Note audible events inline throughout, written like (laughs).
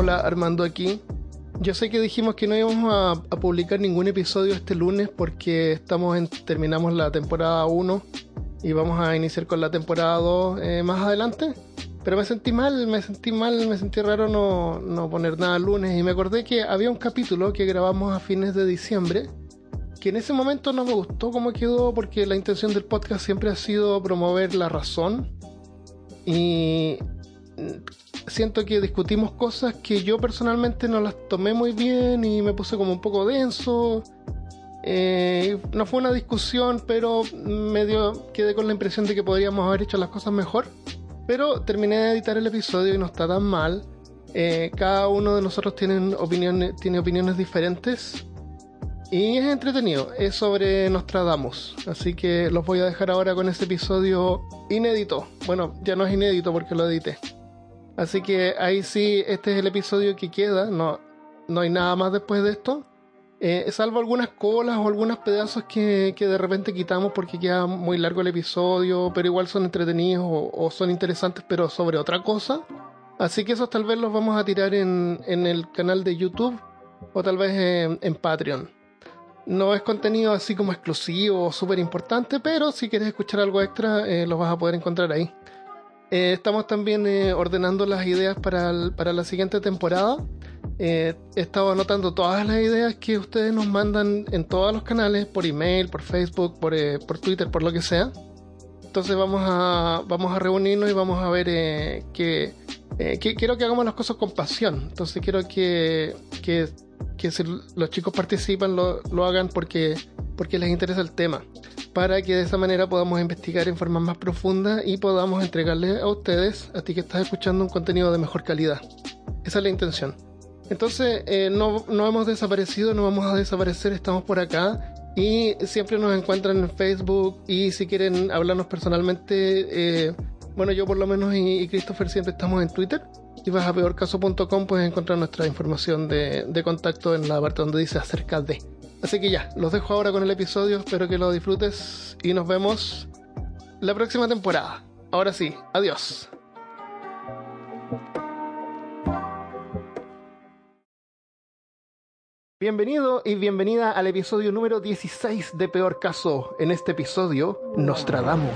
Hola, Armando aquí. Yo sé que dijimos que no íbamos a, publicar ningún episodio este lunes porque estamos en, terminamos la temporada 1 y vamos a iniciar con la temporada 2 eh, más adelante. Pero me sentí mal, me sentí mal, me sentí raro no, no poner nada lunes y me acordé que había un capítulo que grabamos a fines de diciembre que en ese momento no me gustó cómo quedó porque la intención del podcast siempre ha sido promover la razón y siento que discutimos cosas que yo personalmente no las tomé muy bien y me puse como un poco denso. Eh, no fue una discusión, pero medio quedé con la impresión de que podríamos haber hecho las cosas mejor. Pero terminé de editar el episodio y no está tan mal. Eh, cada uno de nosotros tiene opiniones, tiene opiniones diferentes. Y es entretenido, es sobre Nostradamus. Así que los voy a dejar ahora con este episodio inédito. Bueno, ya no es inédito porque lo edité. Así que ahí sí, este es el episodio que queda. No, no hay nada más después de esto. Eh, salvo algunas colas o algunos pedazos que, que, de repente quitamos porque queda muy largo el episodio, pero igual son entretenidos o, son interesantes, pero sobre otra cosa. Así que esos tal vez los vamos a tirar en, en el canal de YouTube o tal vez en, Patreon. No es contenido así como exclusivo o súper importante, pero si quieres escuchar algo extra, eh, lo vas a poder encontrar ahí. Eh, estamos también eh, ordenando las ideas para, para la siguiente temporada. Eh, he estado anotando todas las ideas que ustedes nos mandan en todos los canales, por email, por Facebook, por, eh, por Twitter, por lo que sea. Entonces vamos a, vamos a reunirnos y vamos a ver eh, que, que, quiero que hagamos las cosas con pasión. Entonces quiero que, que, que si los chicos participan lo, lo hagan porque, porque les interesa el tema para que de esa manera podamos investigar en forma más profunda y podamos entregarles a ustedes, a ti que estás escuchando, un contenido de mejor calidad. Esa es la intención. Entonces, eh, no, no hemos desaparecido, no vamos a desaparecer, estamos por acá y siempre nos encuentran en Facebook y si quieren hablarnos personalmente, eh, bueno, yo por lo menos y, Christopher siempre estamos en Twitter. Si vas a peorcaso.com puedes encontrar nuestra información de, de contacto en la parte donde dice acerca de. Así que ya, los dejo ahora con el episodio, espero que lo disfrutes y nos vemos la próxima temporada. Ahora sí, adiós. Bienvenido y bienvenida al episodio número 16 de Peor Caso. En este episodio, Nostradamus.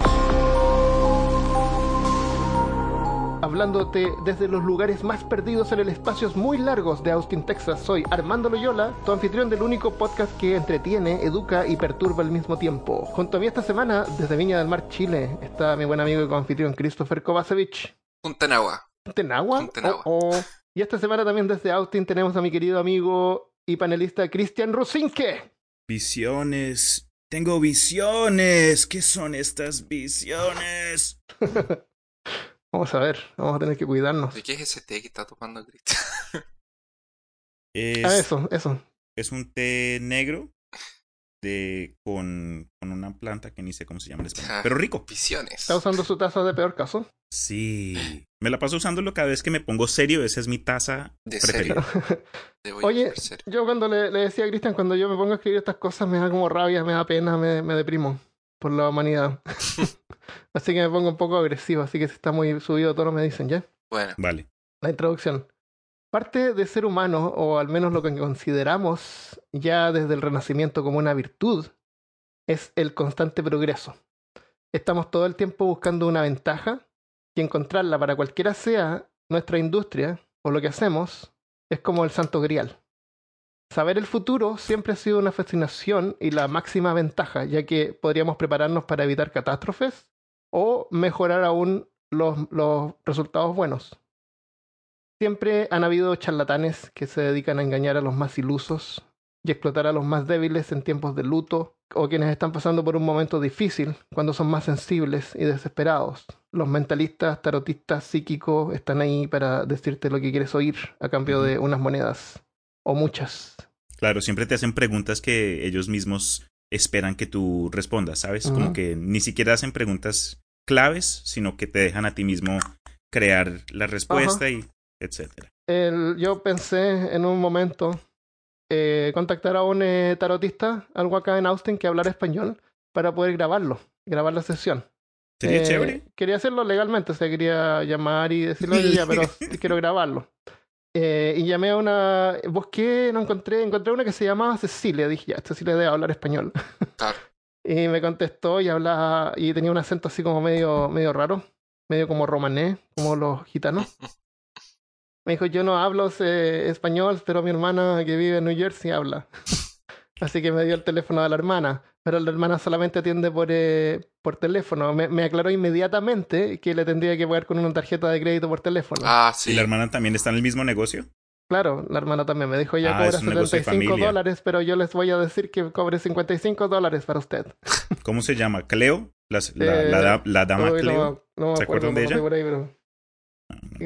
Hablándote desde los lugares más perdidos en el espacio muy largos de Austin, Texas. Soy Armando Loyola, tu anfitrión del único podcast que entretiene, educa y perturba al mismo tiempo. Junto a mí esta semana, desde Viña del Mar, Chile, está mi buen amigo y coanfitrión Christopher Kovacevic. Puntenagua. ¿Puntenagua? Puntenagua. Oh, oh. Y esta semana también desde Austin tenemos a mi querido amigo y panelista Cristian Rusinke. Visiones. Tengo visiones. ¿Qué son estas visiones? (laughs) Vamos a ver, vamos a tener que cuidarnos. ¿De qué es ese té que está tomando Cristian? (laughs) es, ah, eso, eso. Es un té negro de con, con una planta que ni sé cómo se llama en español, pero rico. Visiones. ¿Está usando su taza de peor caso? Sí. Me la paso usándolo cada vez que me pongo serio. Esa es mi taza de preferida. Oye, yo cuando le, le decía a Cristian, cuando yo me pongo a escribir estas cosas, me da como rabia, me da pena, me, me deprimo por la humanidad. (laughs) (laughs) así que me pongo un poco agresivo, así que si está muy subido todo me dicen ya. Bueno. Vale. La introducción. Parte de ser humano, o al menos lo que consideramos ya desde el Renacimiento como una virtud, es el constante progreso. Estamos todo el tiempo buscando una ventaja y encontrarla para cualquiera sea nuestra industria o lo que hacemos es como el santo grial. Saber el futuro siempre ha sido una fascinación y la máxima ventaja, ya que podríamos prepararnos para evitar catástrofes o mejorar aún los, los, resultados buenos. Siempre han habido charlatanes que se dedican a engañar a los más ilusos y explotar a los más débiles en tiempos de luto o quienes están pasando por un momento difícil cuando son más sensibles y desesperados. Los mentalistas, tarotistas, psíquicos están ahí para decirte lo que quieres oír a cambio de unas monedas o muchas. Claro, siempre te hacen preguntas que ellos mismos esperan que tú respondas, ¿sabes? Uh -huh. Como que ni siquiera hacen preguntas claves, sino que te dejan a ti mismo crear la respuesta uh -huh. y etcétera. El, yo pensé en un momento eh, contactar a un eh, tarotista, algo acá en Austin, que hablara español, para poder grabarlo, grabar la sesión. Sería eh, chévere. Quería hacerlo legalmente, o sea, quería llamar y decirlo ya, pero (laughs) quiero grabarlo. Eh, y llamé a una. Busqué, no encontré. Encontré una que se llamaba Cecilia. Dije, ya, Cecilia debe hablar español. (laughs) Claro. y me contestó y hablaba. Y tenía un acento así como medio, medio raro. Medio como romané, como los gitanos. (laughs) Me dijo, yo no hablo eh, español, pero mi hermana que vive en New Jersey habla. (laughs) Así que me dio el teléfono de la hermana. Pero la hermana solamente atiende por, eh, por teléfono. Me, me aclaró inmediatamente que le tendría que pagar con una tarjeta de crédito por teléfono. Ah, ¿Y sí. la hermana también está en el mismo negocio? Claro, la hermana también me dijo, ella Ah, cobra un negocio de 75 familia. dólares, pero yo les voy a decir que cobre 55 dólares para usted. ¿Cómo se llama? ¿Cleo? Las- la, Eh, la la dama Uy, Cleo. No, no me ¿Se acuerdo, acuerdan de ella? ahí, pero...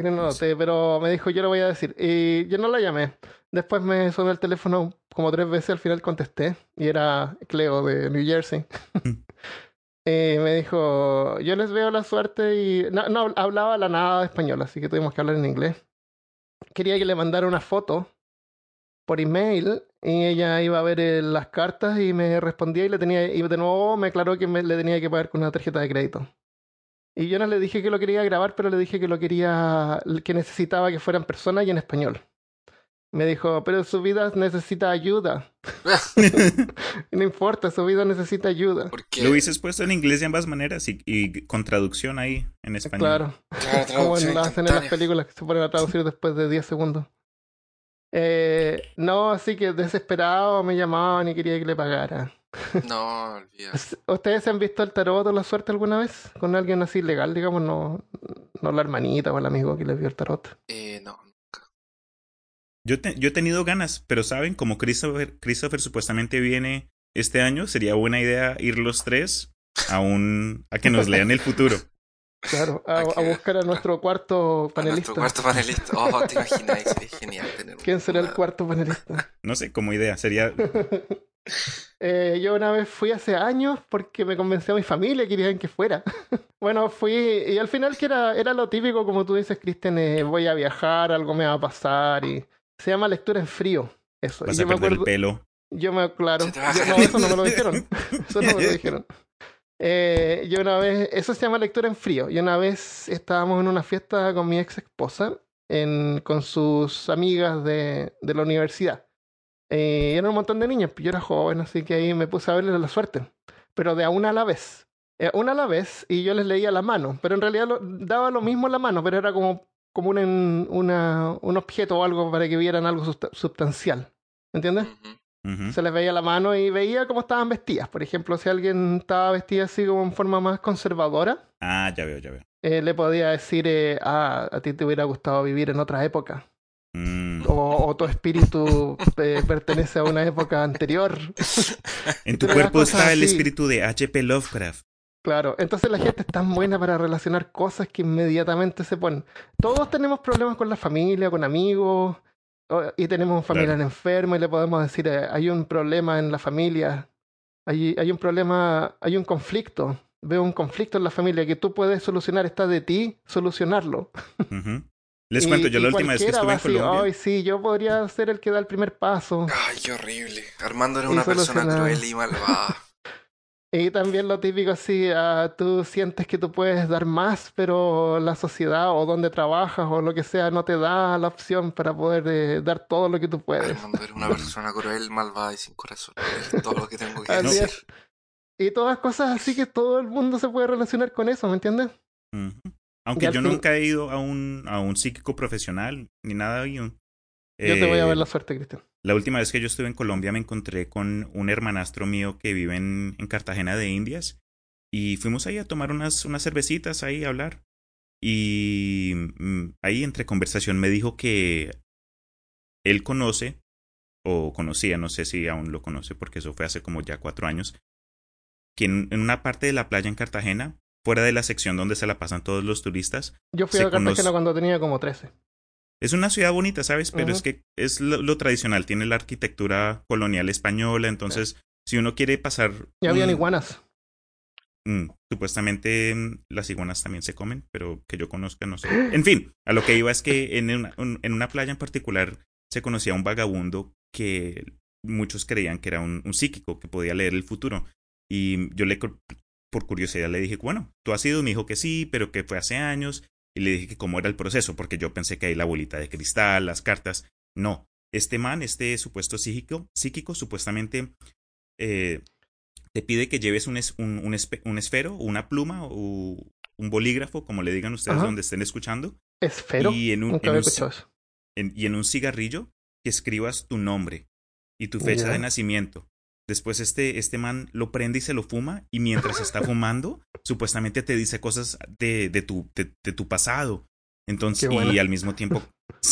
No, Sí, no, no, no sé. te- pero me dijo, yo lo voy a decir. Y yo no la llamé. Después me sonó el teléfono como tres veces, al final contesté. Y era Cleo de New Jersey. (laughs) y me dijo, yo les veo la suerte y... No, no hablaba la nada de español, así que tuvimos que hablar en inglés. Quería que le mandara una foto por email y ella iba a ver eh, las cartas y me respondía y le tenía y de nuevo me aclaró que me, le tenía que pagar con una tarjeta de crédito. Y yo no le dije que lo quería grabar, pero le dije que lo quería, que necesitaba que fuera en persona y en español. Me dijo, pero su vida necesita ayuda. (laughs) (laughs) no importa, su vida necesita ayuda. Porque, Lo hubieses puesto en inglés de ambas maneras y, y con traducción ahí en español. Claro, claro, (laughs) como traducción lo hacen en las películas que se ponen a traducir después de 10 segundos. Eh, no, así que desesperado me llamaban y quería que le pagara. (laughs) No, olvida. ¿Ustedes han visto el tarot o la suerte alguna vez? Con alguien así legal, digamos, no, no la hermanita o el amigo que les vio el tarot. Eh, no. Yo, te- yo he tenido ganas, pero saben, como Christopher, Christopher supuestamente viene este año, sería buena idea ir los tres a un a que nos lean el futuro. (laughs) Claro, a, a buscar a nuestro cuarto A panelista. nuestro cuarto panelista. Oh, te imaginas, sería genial tener (laughs) ¿Quién será el cuarto panelista? No sé, como idea, sería Eh, yo una vez fui hace años porque me convenció a mi familia, querían que fuera. (laughs) bueno, fui y al final que era, era lo típico, como tú dices, Cristian, eh, voy a viajar, algo me va a pasar y se llama lectura en frío. Eso. Y vas yo a me perder el pelo. yo me claro, yo- no, eso no me lo dijeron. (laughs) Eso no me lo dijeron. Eh, yo una vez, eso se llama lectura en frío. Y una vez estábamos en una fiesta con mi ex esposa, en, con sus amigas de, de la universidad. Eh, eran un montón de niñas, yo era joven, así que ahí me puse a verles la suerte. Pero de a una a la vez. Eh, una a la vez, y yo les leía la mano. Pero en realidad lo- daba lo mismo la mano, pero era como, como un, una, un objeto o algo para que vieran algo susta- sustancial. ¿Entiendes? Se les veía la mano y veía cómo estaban vestidas. Por ejemplo, si alguien estaba vestida así como en forma más conservadora, Ah, ya veo, ya veo. eh, le podía decir, eh, ah, a ti te hubiera gustado vivir en otra época. Mm. O, o tu espíritu eh, pertenece a una época anterior. En tu cuerpo está el así. espíritu de H.P. Lovecraft. Claro, entonces la gente es tan buena para relacionar cosas que inmediatamente se ponen. Todos tenemos problemas con la familia, con amigos, y tenemos un familiar enfermo y le podemos decir, eh, hay un problema en la familia, hay, hay un problema, hay un conflicto, veo un conflicto en la familia que tú puedes solucionar, está de ti solucionarlo. Les Y- cuento, yo y la última vez que estuve en Colombia. Ay, sí, yo podría ser el que da el primer paso. Ay, qué horrible. Armando era una persona cruel y malvada. (laughs) Y también lo típico así, ah, tú sientes que tú puedes dar más, pero la sociedad o donde trabajas o lo que sea no te da la opción para poder eh, dar todo lo que tú puedes. Armando era una persona cruel, malvada y sin corazón. Es todo lo que tengo que (laughs) Así decir. es. Y todas cosas así que todo el mundo se puede relacionar con eso, ¿me entiendes? Y Aunque yo fin- nunca he ido a un, a un psíquico profesional ni nada. un- Yo te voy a Eh, ver la suerte, Cristian. La última vez que yo estuve en Colombia me encontré con un hermanastro mío que vive en, en Cartagena de Indias y fuimos ahí a tomar unas, unas cervecitas ahí a hablar. Y mm, ahí entre conversación me dijo que él conoce, o conocía, no sé si aún lo conoce porque eso fue hace como ya cuatro años, que en, en una parte de la playa en Cartagena, fuera de la sección donde se la pasan todos los turistas, Yo fui a Cartagena conoce- cuando tenía como 13. es una ciudad bonita, ¿sabes? Pero es que es lo, lo tradicional, tiene la arquitectura colonial española, entonces si uno quiere pasar... Y habían un- iguanas. mm, supuestamente mm, las iguanas también se comen, pero que yo conozca no sé. En fin, a lo que iba es que (gasps) en una, un- en una playa en particular se conocía un vagabundo que muchos creían que era un, un psíquico, que podía leer el futuro. Y yo le, por curiosidad le dije, bueno, tú has ido, me dijo que sí, pero que fue hace años. y le dije que cómo era el proceso, porque yo pensé que hay la bolita de cristal, las cartas. No, este man, este supuesto psíquico, psíquico supuestamente eh, te pide que lleves un, un, un, esfero, una pluma o un bolígrafo, como le digan ustedes donde estén escuchando. ¿Esfero? Y en un, y en un cigarrillo que escribas tu nombre y tu fecha de nacimiento. Después este, este man lo prende y se lo fuma y mientras está fumando, (laughs) supuestamente te dice cosas de, de, tu, de, tu pasado. Entonces, y al mismo tiempo,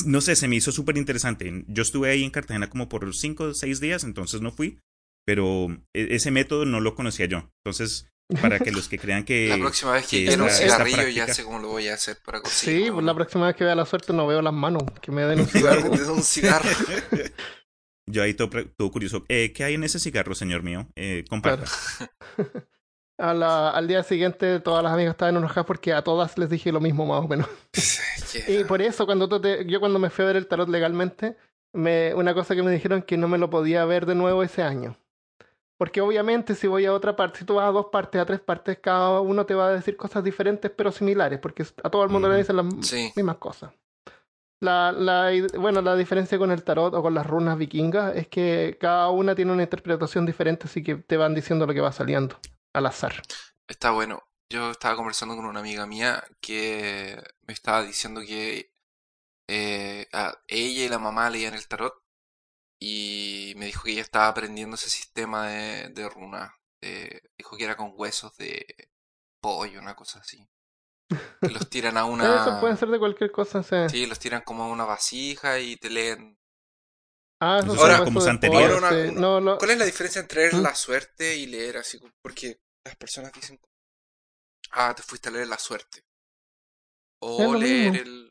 no sé, se me hizo súper interesante. Yo estuve ahí en Cartagena como por cinco o seis días, entonces no fui, pero e, ese método no lo conocía yo. Entonces, para que los que crean que... La próxima vez que, quiera un cigarrillo ya sé cómo lo voy a hacer para conseguir. Sí, pues la próxima vez que vea la suerte no veo las manos, que me den un (laughs) cigarro. un cigarro. (laughs) Yo ahí todo, todo curioso. Eh, ¿Qué hay en ese cigarro, señor mío? Eh, comparta. (laughs) al día siguiente todas las amigas estaban enojadas porque a todas les dije lo mismo más o menos. (laughs) y por eso cuando yo cuando me fui a ver el tarot legalmente, me, una cosa que me dijeron que no me lo podía ver de nuevo ese año. Porque obviamente si voy a otra parte, si tú vas a dos partes, a tres partes, cada uno te va a decir cosas diferentes pero similares, porque a todo el mundo le dicen las mismas cosas. La, la, bueno, la diferencia con el tarot o con las runas vikingas es que cada una tiene una interpretación diferente, así que te van diciendo lo que va saliendo al azar. Está bueno. Yo estaba conversando con una amiga mía que me estaba diciendo que eh, ella y la mamá leían el tarot y me dijo que ella estaba aprendiendo ese sistema de, de runas. dijo que era con huesos de pollo, una cosa así. Los tiran a (laughs) una. Eso puede ser de cualquier cosa, sí. Sí, los tiran como a una vasija y te leen. Ah, eso ahora, como anterior. ¿Cuál es la diferencia entre leer ¿Mm? la suerte y leer así? Porque las personas dicen. Ah, te fuiste a leer la suerte. O leer el.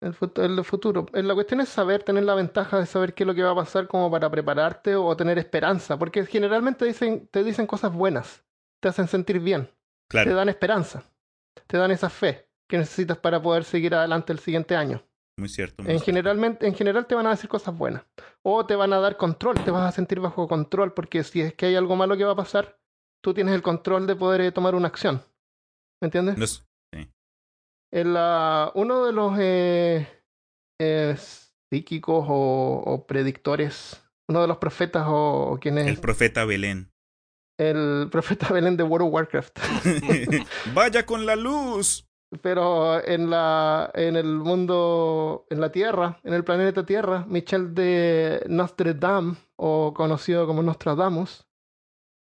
El, el futuro. Eh, la cuestión es saber, tener la ventaja de saber qué es lo que va a pasar como para prepararte o tener esperanza. Porque generalmente dicen, te dicen cosas buenas. Te hacen sentir bien. Te dan esperanza te dan esa fe que necesitas para poder seguir adelante el siguiente año. Muy cierto. en, Generalmente, en general te van a decir cosas buenas. O te van a dar control, te vas a sentir bajo control, porque si es que hay algo malo que va a pasar, tú tienes el control de poder eh, tomar una acción. ¿Me entiendes? sí. uno de los eh, eh, psíquicos o, predictores, uno de los profetas o, o quien es... El profeta Belén el (laughs) profeta Belén de World of Warcraft. (laughs) Vaya con la luz. Pero en la en el mundo, en la Tierra, en el planeta Tierra, Michel de Notre Dame, o conocido como Nostradamus,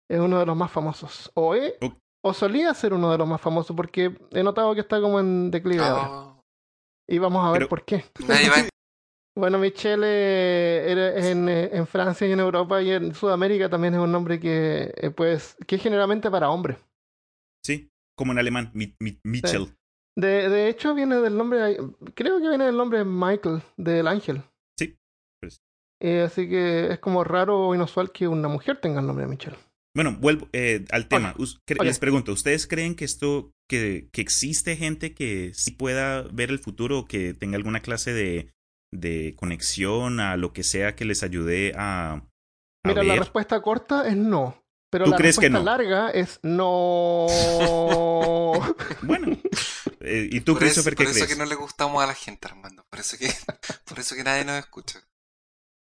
es uno de los más famosos. O, o solía ser uno de los más famosos, porque he notado que está como en declive oh. Y vamos a ver por qué. Bueno, Michelle es en, en, Francia y en Europa y en Sudamérica también es un nombre que, eh, pues, que es generalmente para hombres. Sí, como en alemán, Michel. De, de hecho, viene del nombre, creo que viene del nombre Michael, del ángel. Sí. Pues. Eh, así que es como raro o inusual que una mujer tenga el nombre de Michelle. Bueno, vuelvo eh, al tema. Les pregunto, ¿ustedes creen que esto, que, que existe gente que sí pueda ver el futuro o que tenga alguna clase de de conexión a lo que sea que les ayude a... Mira, la respuesta corta es no. Pero la respuesta larga es no. (laughs) bueno. Eh, ¿Y tú, por Christopher, qué crees? Por eso que no le gustamos a la gente, Armando. Por eso que, (laughs) por eso que nadie nos escucha.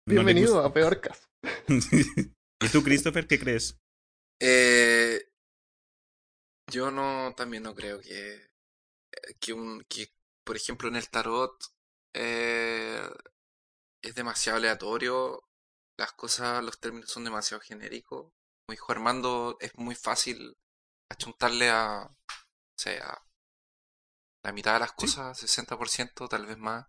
Bienvenido a Peor Caso. (laughs) ¿Y tú, Christopher, qué crees? Eh, yo no, también no creo que, que, un, que, por ejemplo, en el tarot eh, es demasiado aleatorio, las cosas, los términos son demasiado genéricos. Como dijo Armando, es muy fácil achuntarle a, o sea, la mitad de las cosas, 60%, tal vez más.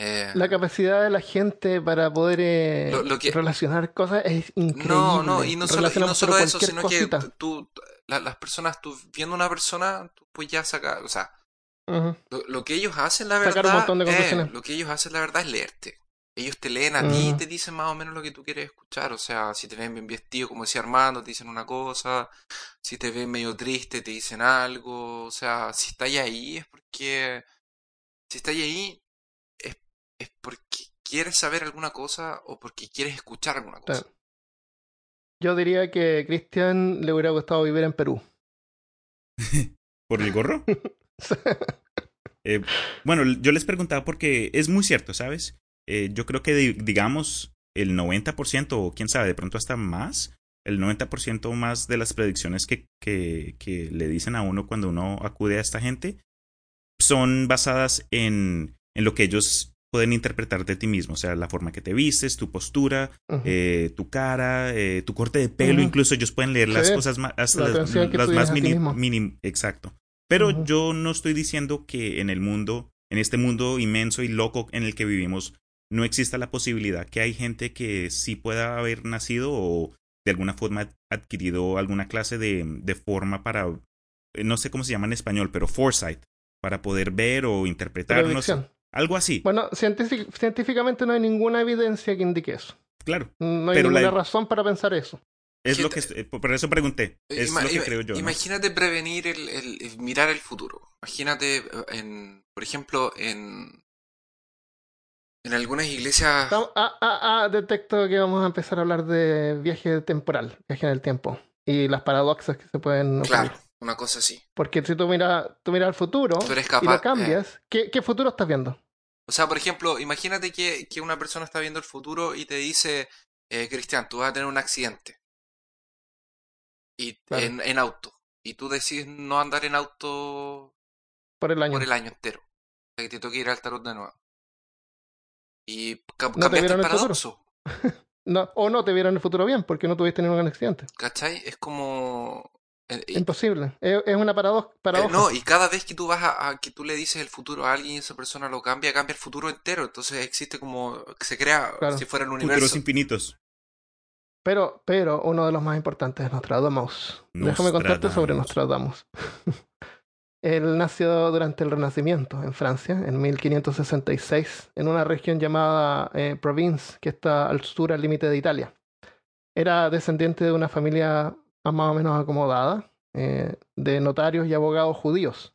Eh, la capacidad de la gente para poder eh, relacionar cosas es increíble. No, no, y no solo, eso, sino que tú, las personas, tú viendo una persona, tú pues ya sacas, o sea, lo, que ellos hacen, la verdad, lo que ellos hacen, la verdad, es leerte. Ellos te leen a ti y te dicen más o menos lo que tú quieres escuchar. O sea, si te ven bien vestido, como decía Armando, te dicen una cosa. Si te ven medio triste, te dicen algo. O sea, si estás ahí es porque... Si estás ahí es, es porque quieres saber alguna cosa o porque quieres escuchar alguna cosa. Yo diría que a Cristian le hubiera gustado vivir en Perú. (laughs) ¿Por el gorro? (laughs) (laughs) Eh, bueno, yo les preguntaba porque es muy cierto, ¿sabes? Eh, yo creo que, digamos, el 90% o quién sabe, de pronto hasta más, el 90% más de las predicciones que, que, que, le dicen a uno cuando uno acude a esta gente son basadas en, en lo que ellos pueden interpretar de ti mismo, o sea, la forma que te vistes, tu postura, eh, tu cara, eh, tu corte de pelo, incluso ellos pueden leer las cosas más, hasta las, más mínimas. Exacto. Pero yo no estoy diciendo que en el mundo, en este mundo inmenso y loco en el que vivimos, no exista la posibilidad que hay gente que sí pueda haber nacido o de alguna forma adquirido alguna clase de, de forma para, eh, no sé cómo se llama en español, pero foresight, para poder ver o interpretar. Algo así. Bueno, científicamente no hay ninguna evidencia que indique eso. Claro. No hay ninguna razón para pensar eso. Es lo que por eso pregunté. Es lo que creo yo. Imagínate prevenir el, mirar el futuro. Imagínate en, por ejemplo, en en algunas iglesias. Ah, ah, ah, detecto que vamos a empezar a hablar de viaje temporal, viaje en el tiempo y las paradoxas que se pueden. Claro. Una cosa así. Porque si tú miras, tú miras el futuro y lo cambias, ¿qué, ¿qué, futuro estás viendo? O sea, por ejemplo, imagínate que, que una persona está viendo el futuro y te dice, eh, Cristian, tú vas a tener un accidente. Y en, en, auto. Y tú decides no andar en auto por el año, por el año entero. O sea, que te toque ir al tarot de nuevo. Y cambiaste el paradoxo. (laughs) no, o no te vieron el futuro bien porque no tuviste ningún accidente. ¿Cachai? Es como eh, Imposible. Es, una paradoja. no, y cada vez que tú vas a, que tú le dices el futuro a alguien y esa persona lo cambia, cambia el futuro entero. Entonces existe como se crea si fuera el universo. Futuros infinitos. Pero, pero uno de los más importantes es Nostradamus. Déjame contarte sobre Nostradamus. (laughs) Él nació durante el Renacimiento en Francia, en 1566, en una región llamada eh, Provence, que está al sur, al límite de Italia. Era descendiente de una familia más o menos acomodada, eh, de notarios y abogados judíos.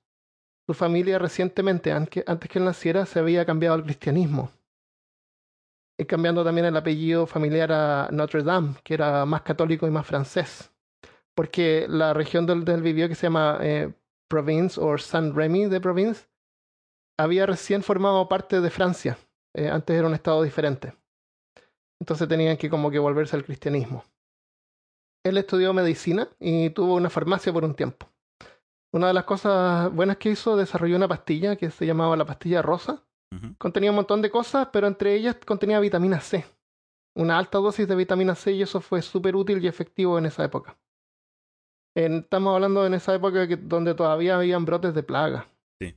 Su familia recientemente, antes que él naciera, se había cambiado al cristianismo. Y cambiando también el apellido familiar a Notre Dame, que era más católico y más francés. Porque la región donde él vivió, que se llama eh, Province o Saint-Rémy de Province, había recién formado parte de Francia. Eh, antes era un estado diferente. Entonces tenían que como que volverse al cristianismo él estudió medicina y tuvo una farmacia por un tiempo. Una de las cosas buenas que hizo, desarrolló una pastilla que se llamaba la pastilla rosa. Contenía un montón de cosas, pero entre ellas contenía vitamina C. Una alta dosis de vitamina C y eso fue súper útil y efectivo en esa época. estamos hablando en esa época que, donde todavía habían brotes de plaga. Sí.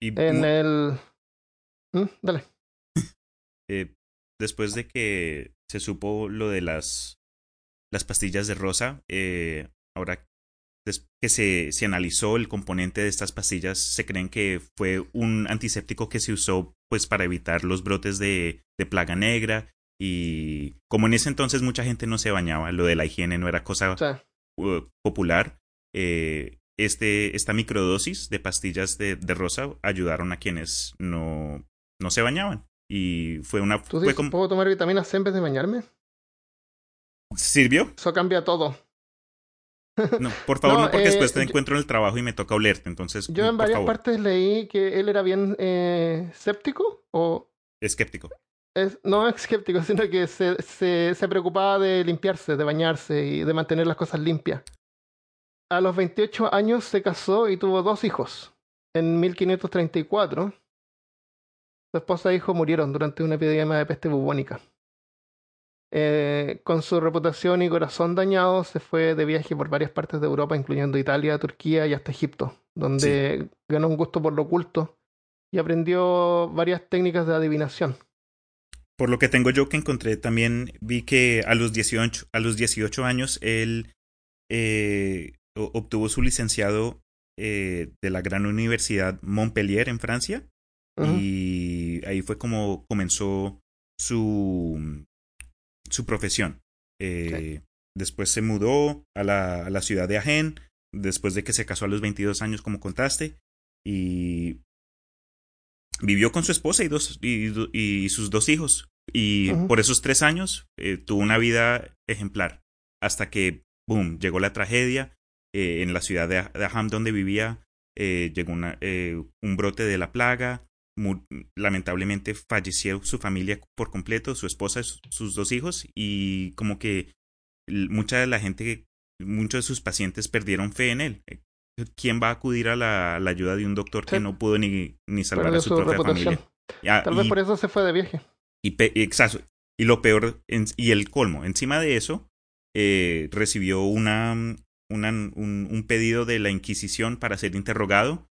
en el... ¿Mm? Dale. (laughs) Eh, después de que se supo lo de las las pastillas de rosa. Eh, ahora que se, se, analizó el componente de estas pastillas, se creen que fue un antiséptico que se usó pues para evitar los brotes de, de plaga negra y como en ese entonces mucha gente no se bañaba, lo de la higiene no era cosa popular, eh, este, esta microdosis de pastillas de, de, rosa ayudaron a quienes no, no se bañaban. Y fue una... ¿Tú fue como... ¿Puedo tomar vitamina C en vez de bañarme? ¿Sirvió? Eso cambia todo. (laughs) No, por favor, no, porque eh, después te encuentro en el trabajo y me toca olerte, entonces. Yo en varias partes leí que él era bien eh, escéptico o. Escéptico. Es, no (laughs) escéptico, sino que se, se, se, preocupaba de limpiarse, de bañarse y de mantener las cosas limpias. A los 28 años se casó y tuvo dos hijos. En 1534, su esposa e hijo murieron durante una epidemia de peste bubónica. Eh, con su reputación y corazón dañado, se fue de viaje por varias partes de Europa, incluyendo Italia, Turquía y hasta Egipto, donde ganó un gusto por lo oculto y aprendió varias técnicas de adivinación. Por lo que tengo yo que encontré, también vi que a los 18, a los 18 años él eh, obtuvo su licenciado eh, de la gran universidad Montpellier en Francia. Y ahí fue como comenzó su, su profesión. Eh, después se mudó a la, a la, ciudad de Agen, después de que se casó a los 22 años, como contaste, y vivió con su esposa y, dos, y, sus dos hijos. Y por esos tres años eh, tuvo una vida ejemplar, hasta que, boom, llegó la tragedia eh, en la ciudad de, de donde vivía. llegó una, un brote de la plaga, lamentablemente falleció su familia por completo, su esposa, sus dos hijos, y como que mucha de la gente, muchos de sus pacientes perdieron fe en él. ¿Quién va a acudir a la, ayuda de un doctor que no pudo ni, ni salvar a su, propia familia? Tal vez por eso se fue de viaje. Y, exacto. Y lo peor, y el colmo, encima de eso, eh, recibió una, una un, un, pedido de la Inquisición para ser interrogado.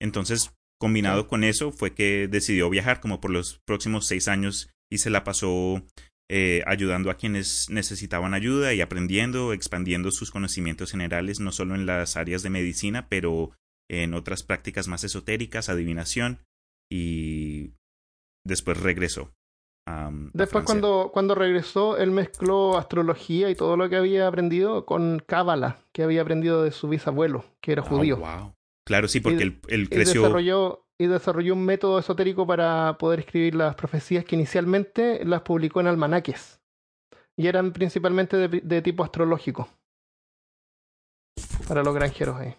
Entonces, combinado con eso, fue que decidió viajar como por los próximos seis años y se la pasó eh, ayudando a quienes necesitaban ayuda y aprendiendo, expandiendo sus conocimientos generales, no solo en las áreas de medicina, pero en otras prácticas más esotéricas, adivinación, y después regresó. después cuando, cuando regresó, él mezcló astrología y todo lo que había aprendido con Cábala, que había aprendido de su bisabuelo, que era judío. wow. Claro, sí, porque él, creció. desarrolló, y desarrolló un método esotérico para poder escribir las profecías que inicialmente las publicó en almanaques. Y eran principalmente de, tipo astrológico. Para los granjeros ahí.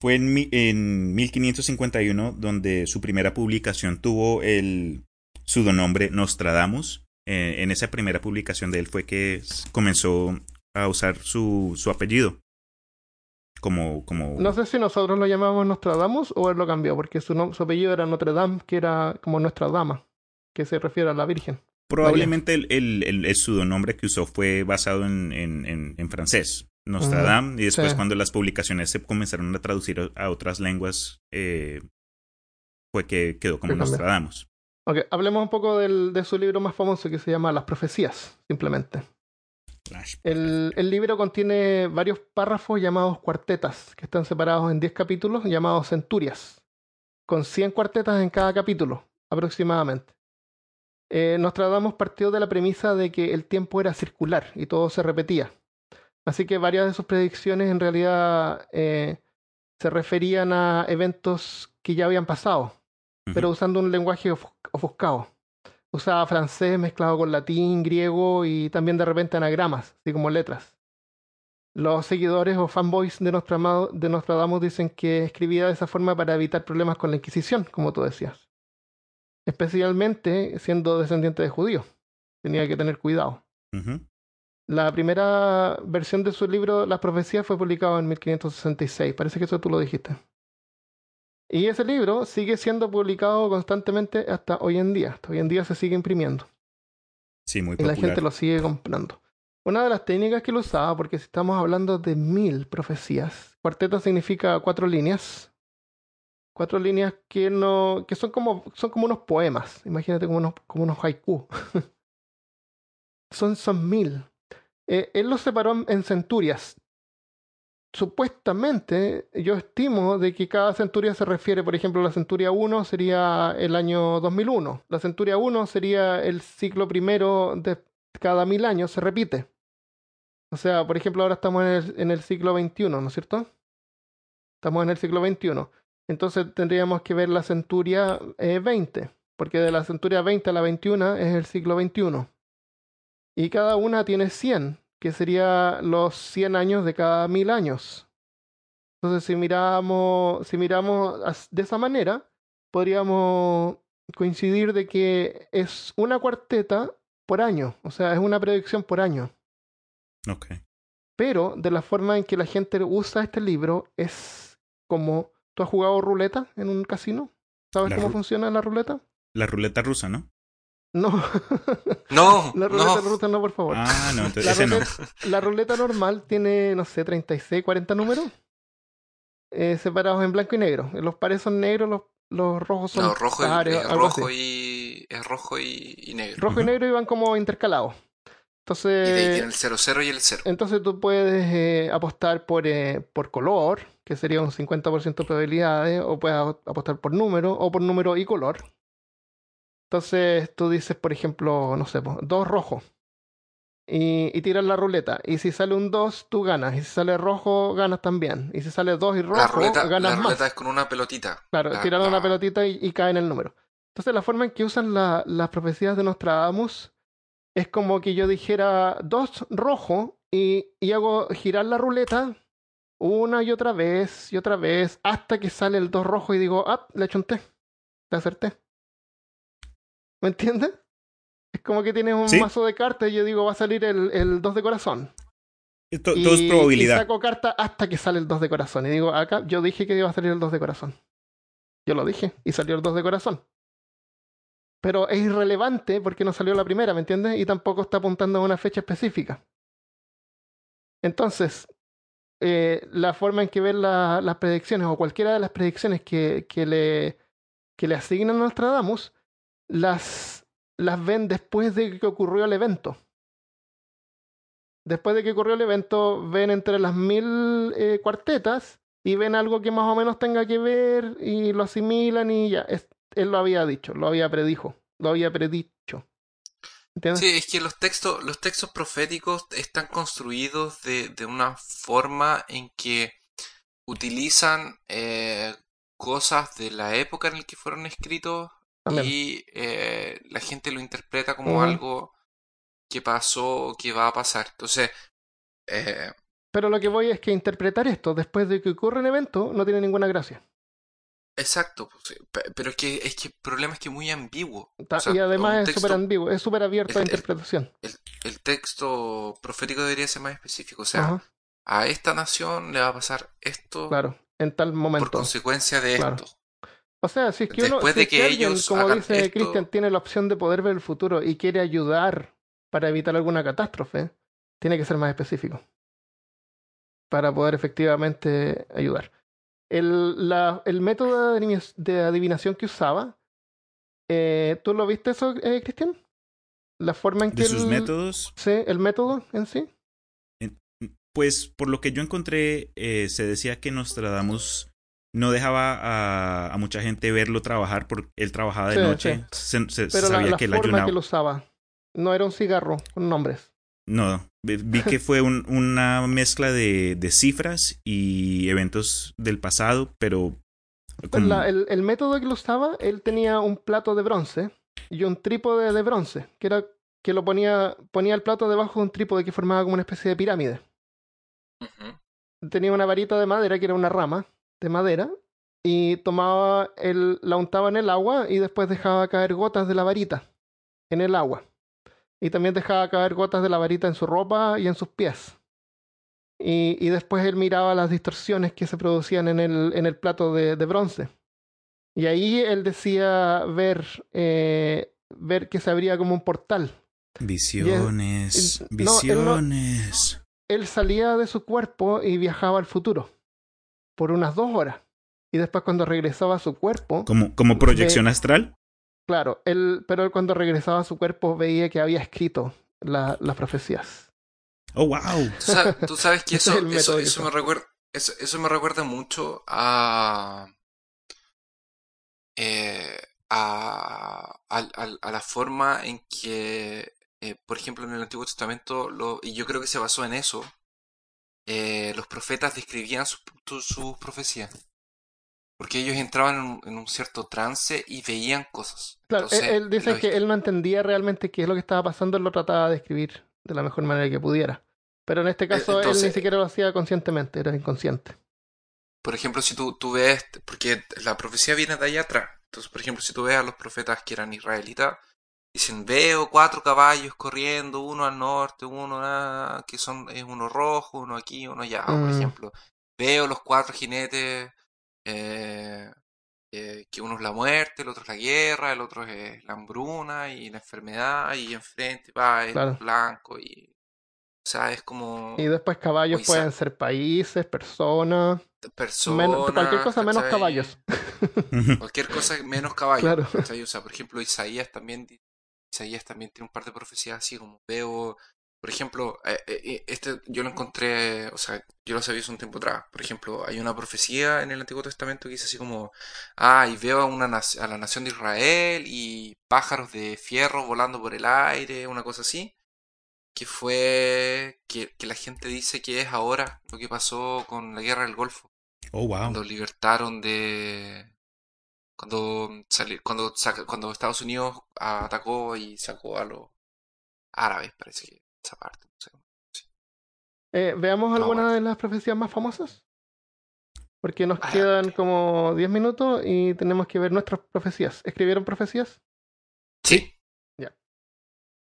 Fue en, en 1551 donde su primera publicación tuvo el pseudonombre Nostradamus. Eh, en esa primera publicación de él fue que comenzó a usar su, su apellido como, como... No sé si nosotros lo llamamos Nostradamus o él lo cambió, porque su, apellido era Notre Dame, que era como nuestra dama, que se refiere a la Virgen. Probablemente el, el, el, pseudonombre que usó fue basado en, en, en, francés, Nostradamus, y después cuando las publicaciones se comenzaron a traducir a otras lenguas, eh, fue que quedó como Nostradamus. Ok, hablemos un poco del, de su libro más famoso que se llama Las Profecías, simplemente. El, libro contiene varios párrafos llamados cuartetas, que están separados en 10 capítulos llamados centurias, con 100 cuartetas en cada capítulo, aproximadamente. Eh, Nostradamus partió de la premisa de que el tiempo era circular y todo se repetía. Así que varias de sus predicciones en realidad eh, se referían a eventos que ya habían pasado, pero usando un lenguaje ofuscado usaba francés mezclado con latín, griego y también de repente anagramas, así como letras. Los seguidores o fanboys de, de Nostradamus dicen que escribía de esa forma para evitar problemas con la Inquisición, como tú decías. Especialmente siendo descendiente de judíos. Tenía que tener cuidado. La primera versión de su libro, Las Profecías, fue publicada en 1566. Parece que eso tú lo dijiste. Y ese libro sigue siendo publicado constantemente hasta hoy en día. Hasta hoy en día se sigue imprimiendo. Sí, muy popular. Y la gente lo sigue comprando. Una de las técnicas que lo usaba, porque si estamos hablando de mil profecías, cuarteto significa cuatro líneas. Cuatro líneas que no. que son como. son como unos poemas. Imagínate como unos, como unos haiku. (laughs) son, son mil. Eh, él los separó en centurias supuestamente yo estimo de que cada centuria se refiere, por ejemplo, la centuria 1 sería el año 2001, la centuria 1 sería el ciclo primero de cada mil años, se repite. O sea, por ejemplo, ahora estamos en el, siglo XXI, ¿no es cierto? Estamos en el siglo XXI. Entonces tendríamos que ver la centuria 20, eh, porque de la centuria 20 a la 21 es el siglo XXI. Y cada una tiene 100, que sería los 100 años de cada mil años. Entonces, si miramos, si miramos de esa manera, podríamos coincidir de que es una cuarteta por año, o sea, es una predicción por año. Ok. Pero de la forma en que la gente usa este libro es como, ¿tú has jugado ruleta en un casino? ¿Sabes cómo funciona la ruleta? La ruleta rusa, ¿no? No. No. (laughs) la ruleta rusa no, por favor. Ah, no, entonces la ruleta, no. La ruleta normal tiene, no sé, 36, 40 números. Eh, separados en blanco y negro. Los pares son negros, los, los rojos son no, rojo, y, es rojo y es rojo y, negro. Rojo y negro iban como intercalados. Entonces, y de ahí tiene el 00 y el 0. Entonces tú puedes eh, apostar por, eh, por color, que sería un 50% de probabilidades, o puedes apostar por número, o por número y color, entonces tú dices, por ejemplo, no sé, dos rojos. Y, y, tiras la ruleta. Y si sale un 2, tú ganas. Y si sale rojo, ganas también. Y si sale 2 y rojo, la ruleta, ganas La ruleta es con una pelotita. Claro, tirar una pelotita y, cae en el número. Entonces la forma en que usan las profecías de Nostradamus es como que yo dijera dos rojo y, y hago girar la ruleta una y otra vez y otra vez hasta que sale el 2 rojo y digo, ah, le echo un té, le acerté. ¿Me entiendes? Es como que tienes un mazo de cartas y yo digo, va a salir el, el 2 de corazón. Todo es probabilidad. Y saco carta hasta que sale el 2 de corazón. Y digo, acá yo dije que iba a salir el 2 de corazón. Yo lo dije y salió el 2 de corazón. Pero es irrelevante porque no salió la primera, ¿me entiendes? Y tampoco está apuntando a una fecha específica. Entonces, eh, la forma en que ven las predicciones o cualquiera de las predicciones que, que, le, que le asignan a Nostradamus, las, las ven después de que ocurrió el evento. Después de que ocurrió el evento, ven entre las mil eh, cuartetas y ven algo que más o menos tenga que ver y lo asimilan y ya. él lo había dicho, lo había predijo, lo había predicho. Sí, es que los textos, los textos proféticos están construidos de, de una forma en que utilizan eh, cosas de la época en la que fueron escritos y eh, la gente lo interpreta como algo que pasó o que va a pasar. Entonces, eh, pero lo que voy es que interpretar esto después de que ocurre un evento no tiene ninguna gracia. Exacto, pues, pero es que, es que el problema es que es muy ambiguo. y además es súper ambiguo, es súper abierto a interpretación. El, texto profético debería ser más específico, o sea, a esta nación le va a pasar esto. Claro, en tal momento. Por consecuencia de esto. O sea, si es que uno, de que alguien, como dice Christian, tiene la opción de poder ver el futuro y quiere ayudar para evitar alguna catástrofe, tiene que ser más específico. Para poder efectivamente ayudar el, la, el método de adivinación que usaba, eh, ¿tú lo viste eso, eh, Cristian? La forma en que... ¿De sus métodos? Sí, el método en sí. Pues por lo que yo encontré, eh, se decía que Nostradamus no dejaba a, a, mucha gente verlo trabajar porque él trabajaba de noche. Se, Pero sabía la, que él forma que lo usaba no era un cigarro con nombres. No, vi que (laughs) fue un, una mezcla de, de, cifras y eventos del pasado, pero... Pues el, el, método que lo usaba, él tenía un plato de bronce y un trípode de bronce, que era que lo ponía, ponía el plato debajo de un trípode que formaba como una especie de pirámide. Tenía una varita de madera que era una rama de madera y tomaba el, la untaba en el agua y después dejaba caer gotas de la varita en el agua y también dejaba caer gotas de la varita en su ropa y en sus pies. Y, y después él miraba las distorsiones que se producían en el, en el plato de, de bronce. Y ahí él decía ver, eh, ver que se abría como un portal. Visiones, visiones. él, salía de su cuerpo y viajaba al futuro por unas dos horas. Y después cuando regresaba a su cuerpo... ¿Como, como proyección astral? Claro, él, pero él cuando regresaba a su cuerpo veía que había escrito la, las profecías. Oh, wow. Tú sabes, que (laughs) eso, eso, eso, me recuerda, eso, eso, me recuerda mucho a, eh, a, a, a, la forma en que, eh, por ejemplo, en el Antiguo Testamento, lo, y yo creo que se basó en eso, eh, los profetas describían sus su profecías porque ellos entraban en un, cierto trance y veían cosas. Claro, él, dice que él no entendía realmente qué es lo que estaba pasando, él lo trataba de describir de la mejor manera que pudiera. Pero en este caso él ni siquiera lo hacía conscientemente, era inconsciente. Por ejemplo, si tú, tú ves, porque la profecía viene de allá atrás. Entonces, por ejemplo, si tú ves a los profetas que eran israelitas, dicen, veo cuatro caballos corriendo, uno al norte, uno ah, que son, es uno rojo, uno aquí, uno allá, por mm. ejemplo. Veo los cuatro jinetes eh, eh, que uno es la muerte, el otro es la guerra, el otro es la hambruna y la enfermedad, y enfrente va el blanco, y. O sea, es como. Y después caballos pueden ser países, personas. Personas. cualquier cosa menos caballos. (laughs) cualquier cosa menos caballos. O sea, por ejemplo, Isaías también. Isaías también tiene un par de profecías así como veo por ejemplo, eh, eh, este yo lo encontré, o sea, yo lo sabía hace un tiempo atrás. Por ejemplo, hay una profecía en el Antiguo Testamento que dice así como, ah, y veo a, una, a la nación de Israel y pájaros de fierro volando por el aire, una cosa así, que fue que, que la gente dice que es ahora lo que pasó con la guerra del Golfo. Oh, wow. Cuando libertaron de... Cuando, cuando, cuando Estados Unidos atacó y sacó a los árabes, parece que esa parte. Eh, veamos alguna de las profecías más famosas. porque nos quedan como 10 minutos y tenemos que ver nuestras profecías. ¿Escribieron profecías? Sí. Ya.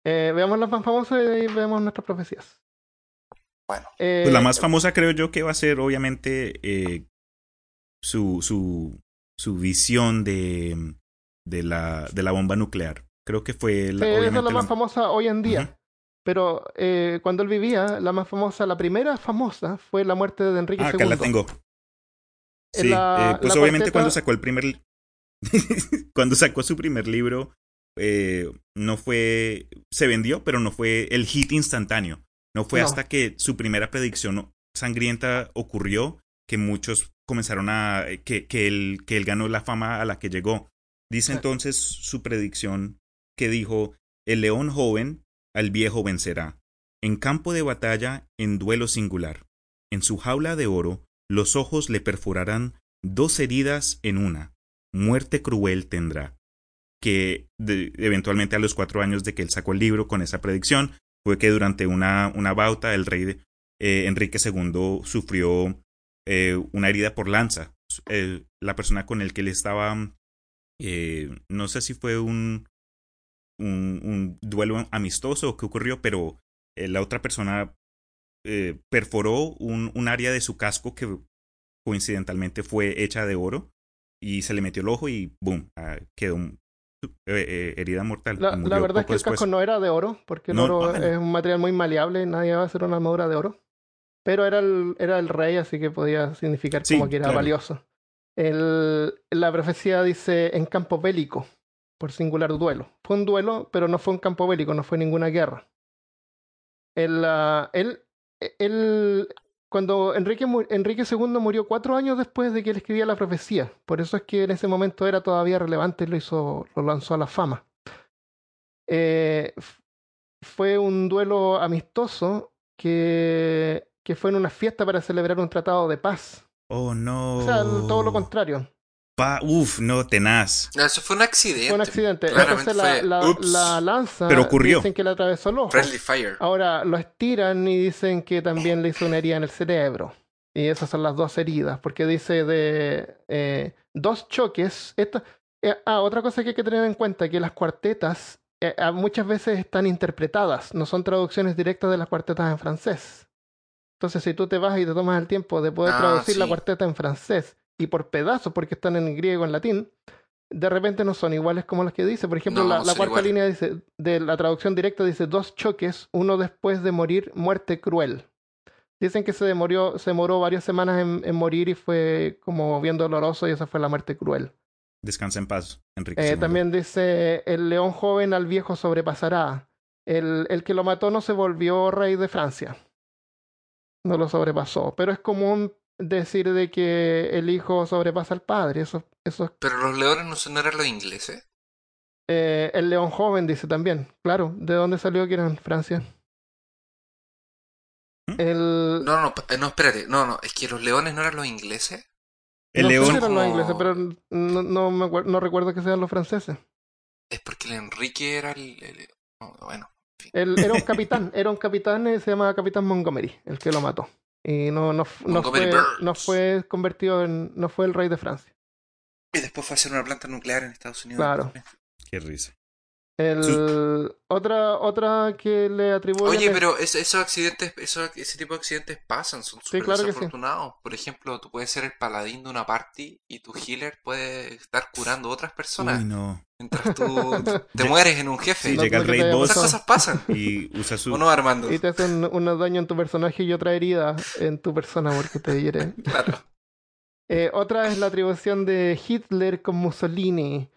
Eh, veamos las más famosas y veamos nuestras profecías. Bueno. pues la más famosa creo yo que va a ser obviamente su, su, su visión de, de, la, de la bomba nuclear. Creo que fue la, esa es la más famosa hoy en día. Pero eh, cuando él vivía, la más famosa, la primera famosa, fue la muerte de Enrique II. Ah, acá la tengo. Sí, eh, pues obviamente cuando sacó el primer... (laughs) cuando sacó su primer libro, eh, no fue... Se vendió, pero no fue el hit instantáneo. No fue hasta que su primera predicción sangrienta ocurrió que muchos comenzaron a... que, que, él, que él ganó la fama a la que llegó. Dice entonces su predicción que dijo, el león joven al viejo vencerá. En campo de batalla, en duelo singular. En su jaula de oro, los ojos le perforarán dos heridas en una. Muerte cruel tendrá. Que eventualmente a los cuatro años de que él sacó el libro con esa predicción, fue que durante una, una bauta el rey eh, Enrique II sufrió eh, una herida por lanza. la persona con el que él estaba, eh, no sé si fue un, un, duelo amistoso o qué ocurrió, pero eh, la otra persona eh, perforó un, un, área de su casco que coincidentalmente fue hecha de oro y se le metió el ojo y boom, ah, quedó eh, herida mortal. La, verdad es que el casco no era de oro, porque el oro es un material muy maleable, nadie va a hacer una armadura de oro. Pero era el, era el rey, así que podía significar como que era valioso. El, la profecía dice en campo bélico por singular duelo. Fue un duelo, pero no fue un campo bélico, no fue ninguna guerra. El, él, cuando Enrique, Enrique II murió cuatro años después de que él escribía la profecía, por eso es que en ese momento era todavía relevante y lo, hizo, lo lanzó a la fama. Eh, fue un duelo amistoso que, que fue en una fiesta para celebrar un tratado de paz. Oh, no. O sea, todo lo contrario. Pa, uf, no, tenaz. eso fue un accidente. Fue un accidente. Entonces la, la, lanza Pero ocurrió. dicen que le atravesó el ojo. Friendly fire. Ahora lo estiran y dicen que también le hizo una herida en el cerebro. Y esas son las dos heridas, porque dice de eh, dos choques. Esta, eh, ah, otra cosa que hay que tener en cuenta, que las cuartetas eh, muchas veces están interpretadas, no son traducciones directas de las cuartetas en francés. Entonces, si tú te vas y te tomas el tiempo de poder ah, traducir la cuarteta en francés y por pedazos, porque están en griego, en latín, de repente no son iguales como las que dice. Por ejemplo, la, cuarta línea dice, de la traducción directa dice dos choques, uno después de morir, muerte cruel. Dicen que se demoró, se demoró varias semanas en, morir y fue como bien doloroso y esa fue la muerte cruel. Descansa en paz, Enrique. Eh, también dice, el león joven al viejo sobrepasará. El, el que lo mató no se volvió rey de Francia. No lo sobrepasó. Pero es común decir de que el hijo sobrepasa al padre. Eso, eso... Pero los leones no son eran los ingleses. Eh, el león joven dice también. Claro, ¿de dónde salió que era en Francia? ¿Mm? El... No, no, no, espérate. No, no, es que los leones no eran los ingleses. El no león. eran los ingleses, pero no, no, me no recuerdo que sean los franceses. Es porque el Enrique era el. bueno. En era un (laughs) capitán, era un capitán, se llamaba Capitán Montgomery, el que lo mató. Y no, no, no, fue, no fue convertido en. No fue el rey de Francia. Y después fue a hacer una planta nuclear en Estados Unidos. Claro. Qué risa. El, otra, otra que le atribuye. Oye, pero esos accidentes, eso, ese tipo de accidentes pasan, son súper desafortunados. Por ejemplo, tú puedes ser el paladín de una party y tu healer puede estar curando a otras personas. no. Mientras tú (laughs) te mueres en un jefe. Sí, llega el rey boss Esas cosas pasan. Y usa su. ¿O no, Armando? Y te hacen unos daños en tu personaje y otra herida en tu persona porque te hieren. (laughs) claro. Eh, otra es la atribución de Hitler con Mussolini.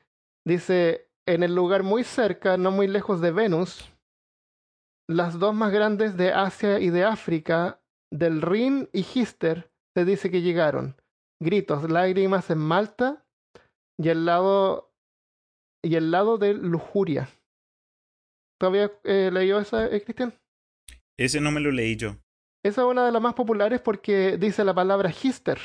Dice, en el lugar muy cerca, no muy lejos de Venus, las dos más grandes de Asia y de África, del Rin y Hister, se dice que llegaron. Gritos, lágrimas en Malta y el lado y el lado de lujuria. ¿Todavía eh, leyó esa, eh, Cristian? Ese no me lo leí yo. Esa es una de las más populares porque dice la palabra Hister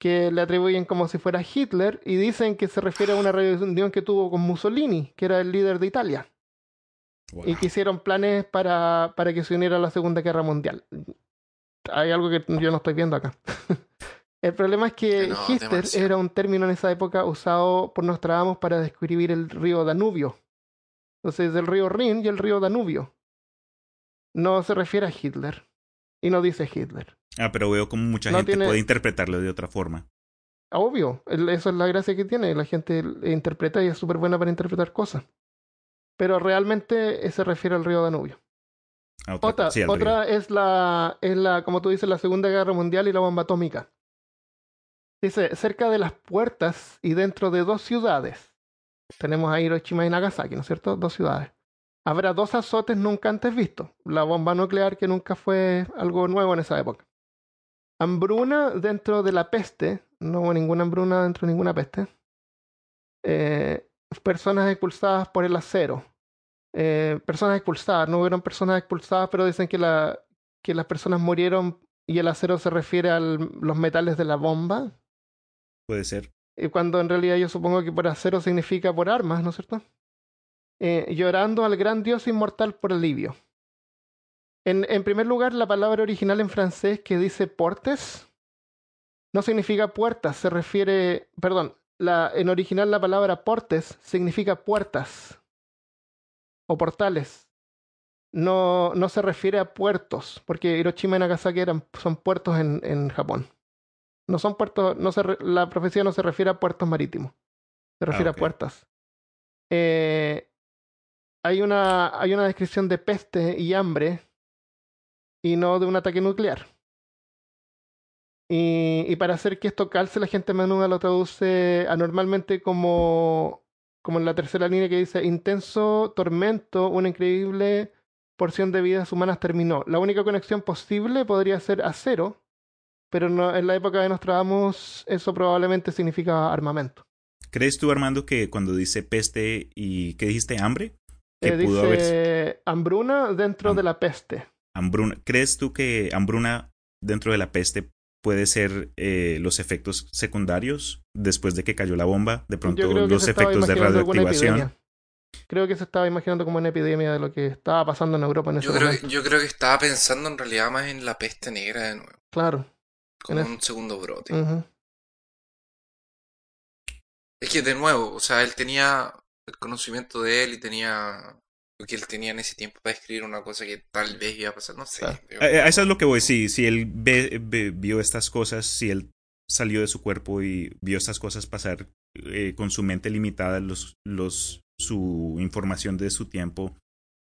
que le atribuyen como si fuera Hitler y dicen que se refiere a una reunión que tuvo con Mussolini, que era el líder de Italia. Y que hicieron planes para, para que se uniera a la Segunda Guerra Mundial. Hay algo que yo no estoy viendo acá. (laughs) El problema es que Hitler era un término en esa época usado por Nostradamus para describir el río Danubio. Entonces, el río Rin y el río Danubio. No se refiere a Hitler. Y no dice Hitler. Ah, pero veo como mucha gente puede interpretarlo de otra forma. Obvio, eso es la gracia que tiene. La gente interpreta y es súper buena para interpretar cosas. Pero realmente se refiere al río Danubio. Ah, otra, otra es, la, es la, como tú dices, la Segunda Guerra Mundial y la bomba atómica. Dice, cerca de las puertas y dentro de dos ciudades. Tenemos a Hiroshima y Nagasaki, ¿no es cierto? Dos ciudades. Habrá dos azotes nunca antes vistos. La bomba nuclear que nunca fue algo nuevo en esa época. Hambruna dentro de la peste. No hubo ninguna hambruna dentro de ninguna peste. Eh, personas expulsadas por el acero. Eh, personas expulsadas. No hubieron personas expulsadas, pero dicen que, la, que las personas murieron y el acero se refiere a los metales de la bomba. Puede ser. Y cuando en realidad yo supongo que por acero significa por armas, ¿no es cierto? Eh, llorando al gran Dios inmortal por alivio. En, en primer lugar, la palabra original en francés que dice portes no significa puertas, se refiere, perdón, la, en original la palabra portes significa puertas o portales. No, no se refiere a puertos, porque Hiroshima y Nagasaki eran, son puertos en, en Japón. No son puertos, no se, la profecía no se refiere a puertos marítimos, se refiere ah, a puertas. Eh, hay, una, hay una descripción de peste y hambre y no de un ataque nuclear. Y, y para hacer que esto calce, la gente menuda lo traduce anormalmente como, como en la tercera línea que dice intenso tormento, una increíble porción de vidas humanas terminó. La única conexión posible podría ser acero, pero no, en la época de Nostradamus eso probablemente significa armamento. ¿Crees tú, Armando, que cuando dice peste y ¿qué dijiste? ¿Hambre? Que pudo dice hambruna dentro de la peste. Hambruna. ¿Crees tú que hambruna dentro de la peste puede ser eh, los efectos secundarios después de que cayó la bomba? De pronto los efectos de radioactivación. Creo que se estaba imaginando como una epidemia de lo que estaba pasando en Europa en ese yo creo, momento. Yo creo que estaba pensando en realidad más en la peste negra de nuevo. Claro. Como un segundo brote. Es que de nuevo, o sea, él tenía el conocimiento de él y tenía que él tenía en ese tiempo para escribir una cosa que tal vez iba a pasar, no sé. eso es lo que voy, sí, si él vio estas cosas, si él salió de su cuerpo y vio estas cosas pasar eh, con su mente limitada, los, los, su información de su tiempo,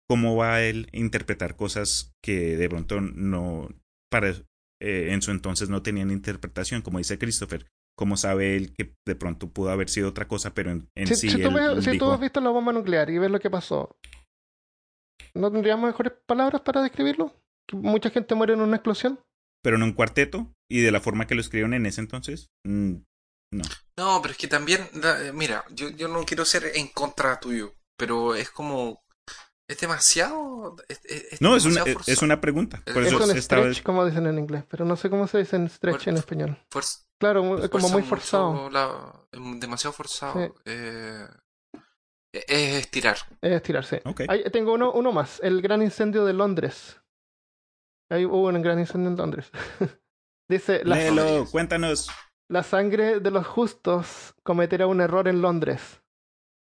¿cómo va a él interpretar cosas que de pronto no, para, eh, en su entonces no tenían interpretación, como dice Christopher. ¿Cómo sabe él que de pronto pudo haber sido otra cosa, pero en, sí. Si, tú, si tú has visto la bomba nuclear y ves lo que pasó, ¿no tendríamos mejores palabras para describirlo? ¿Que mucha gente muere en una explosión. Pero en un cuarteto y de la forma que lo escribieron en ese entonces, mm, no. No, pero es que también, mira, yo, yo no quiero ser en contra tuyo, pero es como es demasiado. no, es una, es una pregunta. es un stretch, como dicen en inglés, pero no sé cómo se dice en stretch en español. claro, es como muy forzado. demasiado forzado. Eh, es estirar. Es estirar, sí. tengo uno, uno más: el gran incendio de Londres. Ahí hubo un gran incendio en Londres. (laughs) dice: la cuéntanos. La sangre de los justos cometerá un error en Londres,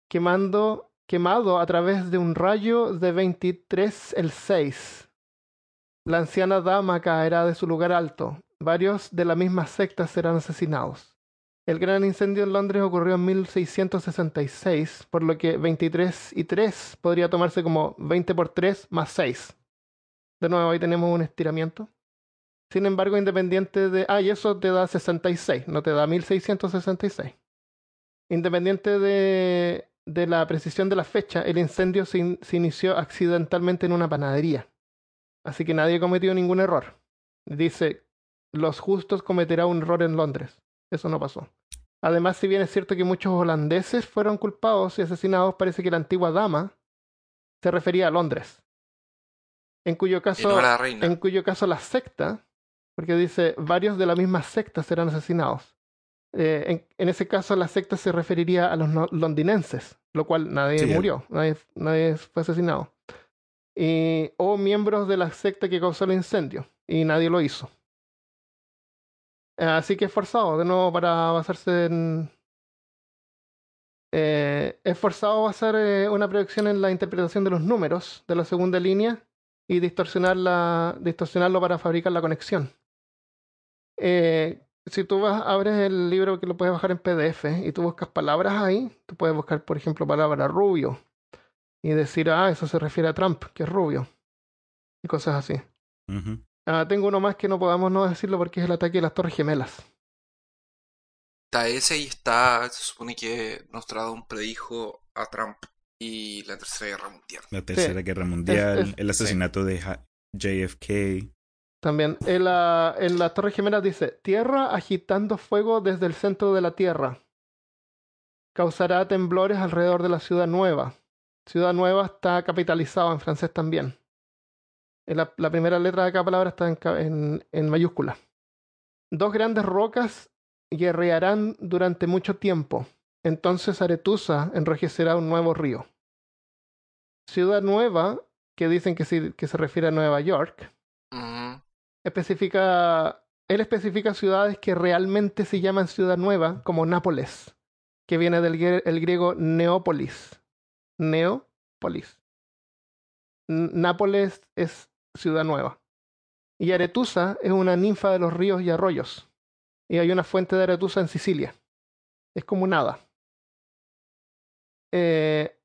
quemando quemado a través de un rayo de 23 el 6. La anciana dama caerá de su lugar alto. Varios de la misma secta serán asesinados. El gran incendio en Londres ocurrió en 1666, por lo que 23 y 3 podría tomarse como 20 por 3 más 6. De nuevo, ahí tenemos un estiramiento. Sin embargo, independiente de... Ah, y eso te da 66, no te da 1666. Independiente de de la precisión de la fecha, el incendio se, inició accidentalmente en una panadería. Así que nadie cometió ningún error. Dice, los justos cometerán un error en Londres. Eso no pasó. Además, si bien es cierto que muchos holandeses fueron culpados y asesinados, parece que la antigua dama se refería a Londres. En cuyo caso, en cuyo caso la secta, porque dice, varios de la misma secta serán asesinados. Eh, en, ese caso la secta se referiría a los londinenses, lo cual nadie murió, nadie, nadie, fue asesinado. Y, o miembros de la secta que causó el incendio, y nadie lo hizo. Así que es forzado, de nuevo, para basarse en. Eh, es forzado basar eh, una predicción en la interpretación de los números de la segunda línea y distorsionarla, distorsionarlo para fabricar la conexión. Eh, si tú vas, abres el libro que lo puedes bajar en PDF y tú buscas palabras ahí, tú puedes buscar, por ejemplo, palabra rubio y decir, ah, eso se refiere a Trump, que es rubio, y cosas así. Ah, tengo uno más que no podamos no decirlo porque es el ataque de las Torres Gemelas. Está ese y está, se supone que Nostradamus predijo a Trump y la Tercera Guerra Mundial. La Tercera Guerra Mundial, el asesinato de JFK. También en la, en la Torre Gemela dice, Tierra agitando fuego desde el centro de la Tierra. Causará temblores alrededor de la ciudad nueva. Ciudad nueva está capitalizado en francés también. La, la primera letra de cada palabra está en, en, en mayúscula. Dos grandes rocas guerrearán durante mucho tiempo. Entonces Aretusa enrojecerá un nuevo río. Ciudad nueva, que dicen que, que se refiere a Nueva York, especifica, él especifica ciudades que realmente se llaman ciudad nueva, como Nápoles, que viene del el griego Neópolis. Neópolis. Nápoles es ciudad nueva. Y Aretusa es una ninfa de los ríos y arroyos. Y hay una fuente de Aretusa en Sicilia. Es como nada. Eh,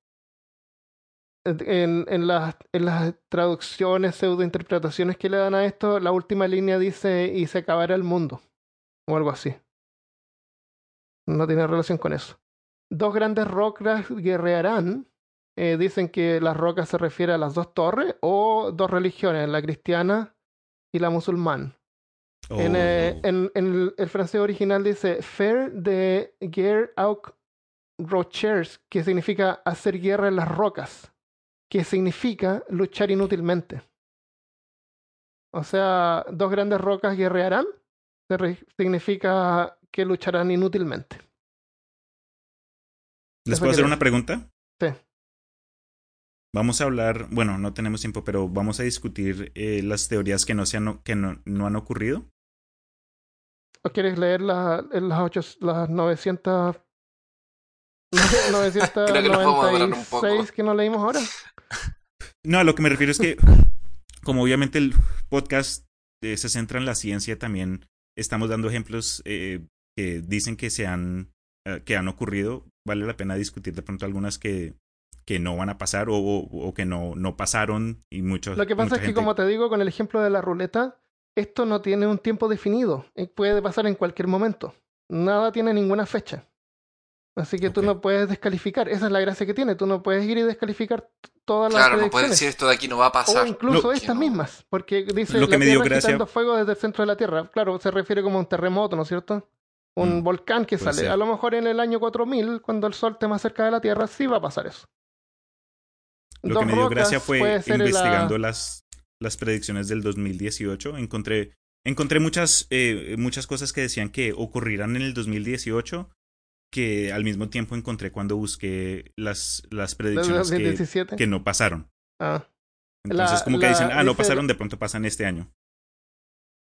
en, en, las, en las traducciones, pseudointerpretaciones que le dan a esto, la última línea dice y se acabará el mundo. O algo así. No tiene relación con eso. Dos grandes rocas guerrearán. Eh, dicen que las rocas se refiere a las dos torres o dos religiones, la cristiana y la musulmana. En, eh, oh. en, en, el, francés original dice Faire de guerre aux rochers, que significa hacer guerra en las rocas que significa luchar inútilmente. O sea, dos grandes rocas guerrearán, significa que lucharán inútilmente. ¿Les puedo hacer una pregunta? Sí. Vamos a hablar, bueno, no tenemos tiempo, pero vamos a discutir eh, las teorías que no, sean, que no, no han ocurrido. ¿O quieres leer las, las, (laughs) las 900 996 que, que no leímos ahora. (laughs) No, a lo que me refiero es que, como obviamente el podcast eh, se centra en la ciencia, también estamos dando ejemplos eh, que dicen que se han, eh, que han ocurrido. Vale la pena discutir de pronto algunas que, que no van a pasar o, o, que no, no pasaron y muchos. Lo que pasa es que, como te digo, con el ejemplo de la ruleta, esto no tiene un tiempo definido. Puede pasar en cualquier momento. Nada tiene ninguna fecha. Así que tú no puedes descalificar. Esa es la gracia que tiene. Tú no puedes ir y descalificar todas las Claro, no puedes decir esto de aquí no va a pasar. O incluso estas mismas. Porque dice lo que la me dio fuego desde el centro de la Tierra. Claro, se refiere como a un terremoto, ¿no es cierto? Un mm, volcán que sale. A lo mejor en el año 4000, cuando el Sol esté más cerca de la Tierra, sí va a pasar eso. Lo que me dio gracia fue investigando las, las predicciones del 2018. Encontré, encontré muchas, eh, muchas cosas que decían que ocurrirán en el 2018 que al mismo tiempo encontré cuando busqué las, las predicciones que, que, no pasaron. Ah. Entonces, como que dicen, ah, no pasaron, de pronto pasan este año.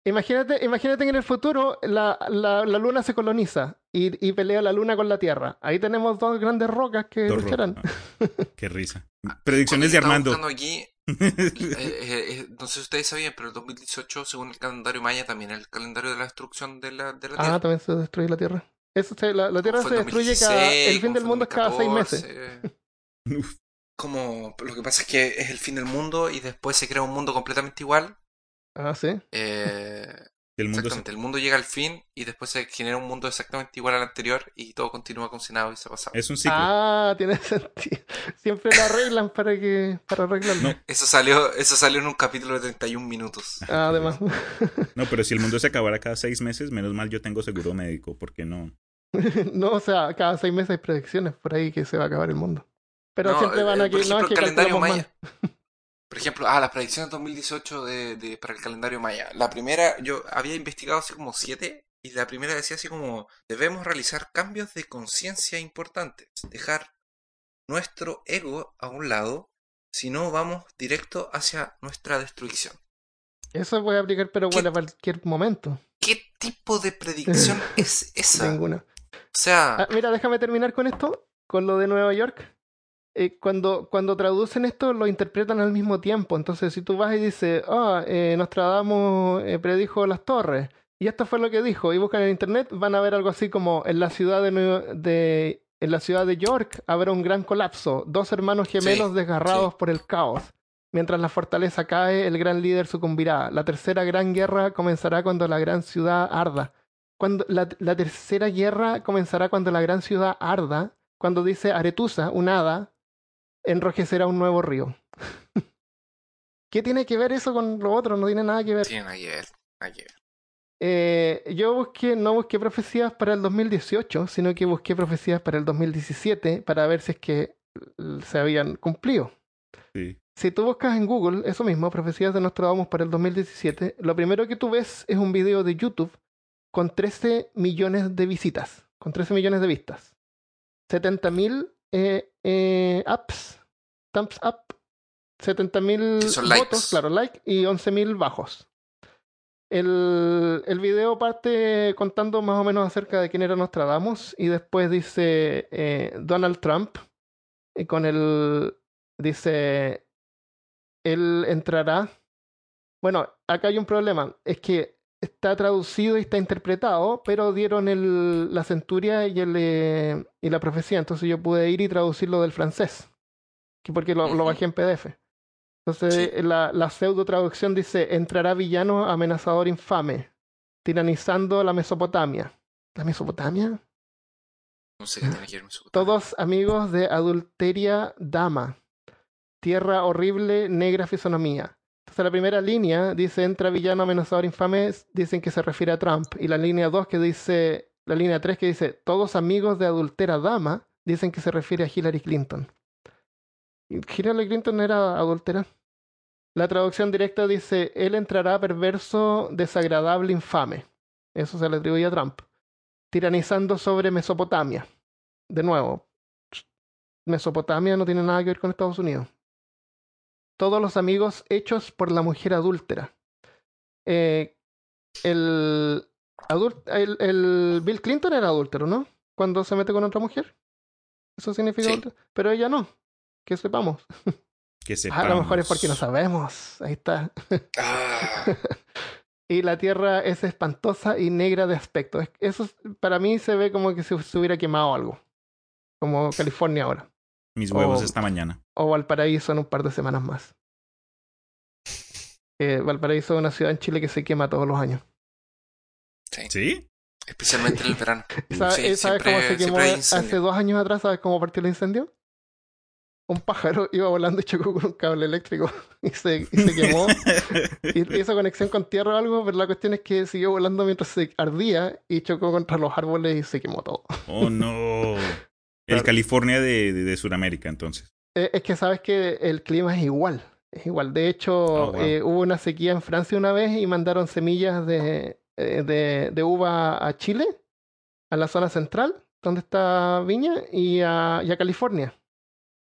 Imagínate, imagínate que en el futuro la, la, la luna se coloniza y, y, pelea la luna con la Tierra. Ahí tenemos dos grandes rocas que lucharán. (laughs) Qué risa. Predicciones de Armando. Aquí, (laughs) eh, eh, eh, no sé si ustedes sabían, pero el 2018, según el calendario maya, también es el calendario de la destrucción de la, de la ah, Tierra. Ah, también se destruye la Tierra la, Tierra se destruye cada. El fin del mundo es cada seis meses. como lo que pasa es que es el fin del mundo y después se crea un mundo completamente igual. Ah, sí. Eh, (laughs) el mundo exactamente, el mundo llega al fin y después se genera un mundo exactamente igual al anterior y todo continúa con y se pasa. Es un ciclo. Ah, tiene (laughs) sentido. Siempre lo arreglan para que para arreglarlo. Eso salió eso salió en un capítulo de 31 minutos. Ah, además. (laughs) No, pero si el mundo se acabara cada seis meses, menos mal yo tengo seguro médico, porque no. no, o sea, cada seis meses hay predicciones por ahí que se va a acabar el mundo. Pero siempre van a eh, que, no, es que calendario maya. Por ejemplo, ah, las predicciones 2018 de, de, para el calendario maya. La primera, yo había investigado así como siete, y la primera decía así como, debemos realizar cambios de conciencia importantes, dejar nuestro ego a un lado, si no vamos directo hacia nuestra destrucción. Eso puede aplicar, pero bueno, a cualquier momento. ¿qué tipo de predicción (laughs) es esa? Ninguna. O sea. Ah, mira, déjame terminar con esto, con lo de Nueva York. Eh, cuando, cuando traducen esto, lo interpretan al mismo tiempo. Entonces, si tú vas y dices, ah, eh, Nostradamus eh, predijo las torres, y esto fue lo que dijo, y buscan en internet, van a ver algo así como en la ciudad de, de en la ciudad de York habrá un gran colapso, dos hermanos gemelos desgarrados por el caos. Mientras la fortaleza cae, el gran líder sucumbirá. La tercera gran guerra comenzará cuando la gran ciudad arda. Cuando la, la tercera guerra comenzará cuando la gran ciudad arda. Cuando dice Aretusa, un hada, enrojecerá un nuevo río. (laughs) ¿Qué tiene que ver eso con lo otro? No tiene nada que ver. Tiene ayer, ayer. Eh, yo busqué, no busqué profecías para el 2018, sino que busqué profecías para el 2017 para ver si es que se habían cumplido. Sí. Si tú buscas en Google eso mismo, profecías de Nostradamus para el 2017, lo primero que tú ves es un video de YouTube con 13 millones de visitas, con 13 millones de vistas. 70 mil eh, eh, apps, thumbs up, 70 mil votos, claro, like, y 11 mil bajos. El, el video parte contando más o menos acerca de quién era Nostradamus y después dice eh, Donald Trump y con el dice él entrará. Bueno, acá hay un problema, es que está traducido y está interpretado, pero dieron el, la centuria y, el, eh, y la profecía, entonces yo pude ir y traducirlo del francés, porque lo, lo bajé en PDF. Entonces la, la pseudo traducción dice, entrará villano amenazador infame, tiranizando la Mesopotamia. ¿La Mesopotamia? No sé qué tiene que ver Mesopotamia. Todos amigos de adulteria dama. Tierra horrible, negra fisonomía. La primera línea dice, entra villano amenazador infame, dicen que se refiere a Trump. Y la línea 2 que dice, la línea 3 que dice, todos amigos de adultera dama, dicen que se refiere a Hillary Clinton. Hillary Clinton era adúltera. La traducción directa dice, él entrará perverso, desagradable, infame. Eso se le atribuye a Trump. Tiranizando sobre Mesopotamia. De nuevo, Mesopotamia no tiene nada que ver con Estados Unidos. Todos los amigos hechos por la mujer adúltera. Eh, el, el, Bill Clinton era adúltero, ¿no? Cuando se mete con otra mujer. Eso significa Pero ella no que sepamos. (laughs) Que sepamos. A lo mejor es porque no sabemos. Ahí está. Ah. (laughs) y la Tierra es espantosa y negra de aspecto. Eso para mí se ve como que se, hubiera quemado algo. Como California ahora. Mis huevos esta mañana. O Valparaíso en un par de semanas más. (laughs) Eh, Valparaíso es una ciudad en Chile que se quema todos los años. ¿Sí? Especialmente en el verano. (laughs) ¿Sabes, cómo se quemó hace dos años atrás? ¿Sabes cómo partió el incendio? un pájaro iba volando y chocó con un cable eléctrico (laughs) y se, se quemó. y hizo conexión con tierra o algo, pero la cuestión es que siguió volando mientras se ardía y chocó contra los árboles y se quemó todo. Oh no. El California de, de, Sudamérica, entonces. Eh, es que sabes que el clima es igual. Es igual. De hecho, oh, eh, hubo una sequía en Francia una vez y mandaron semillas de, eh, de, de uva a Chile, a la zona central, donde está Viña, y a, y a California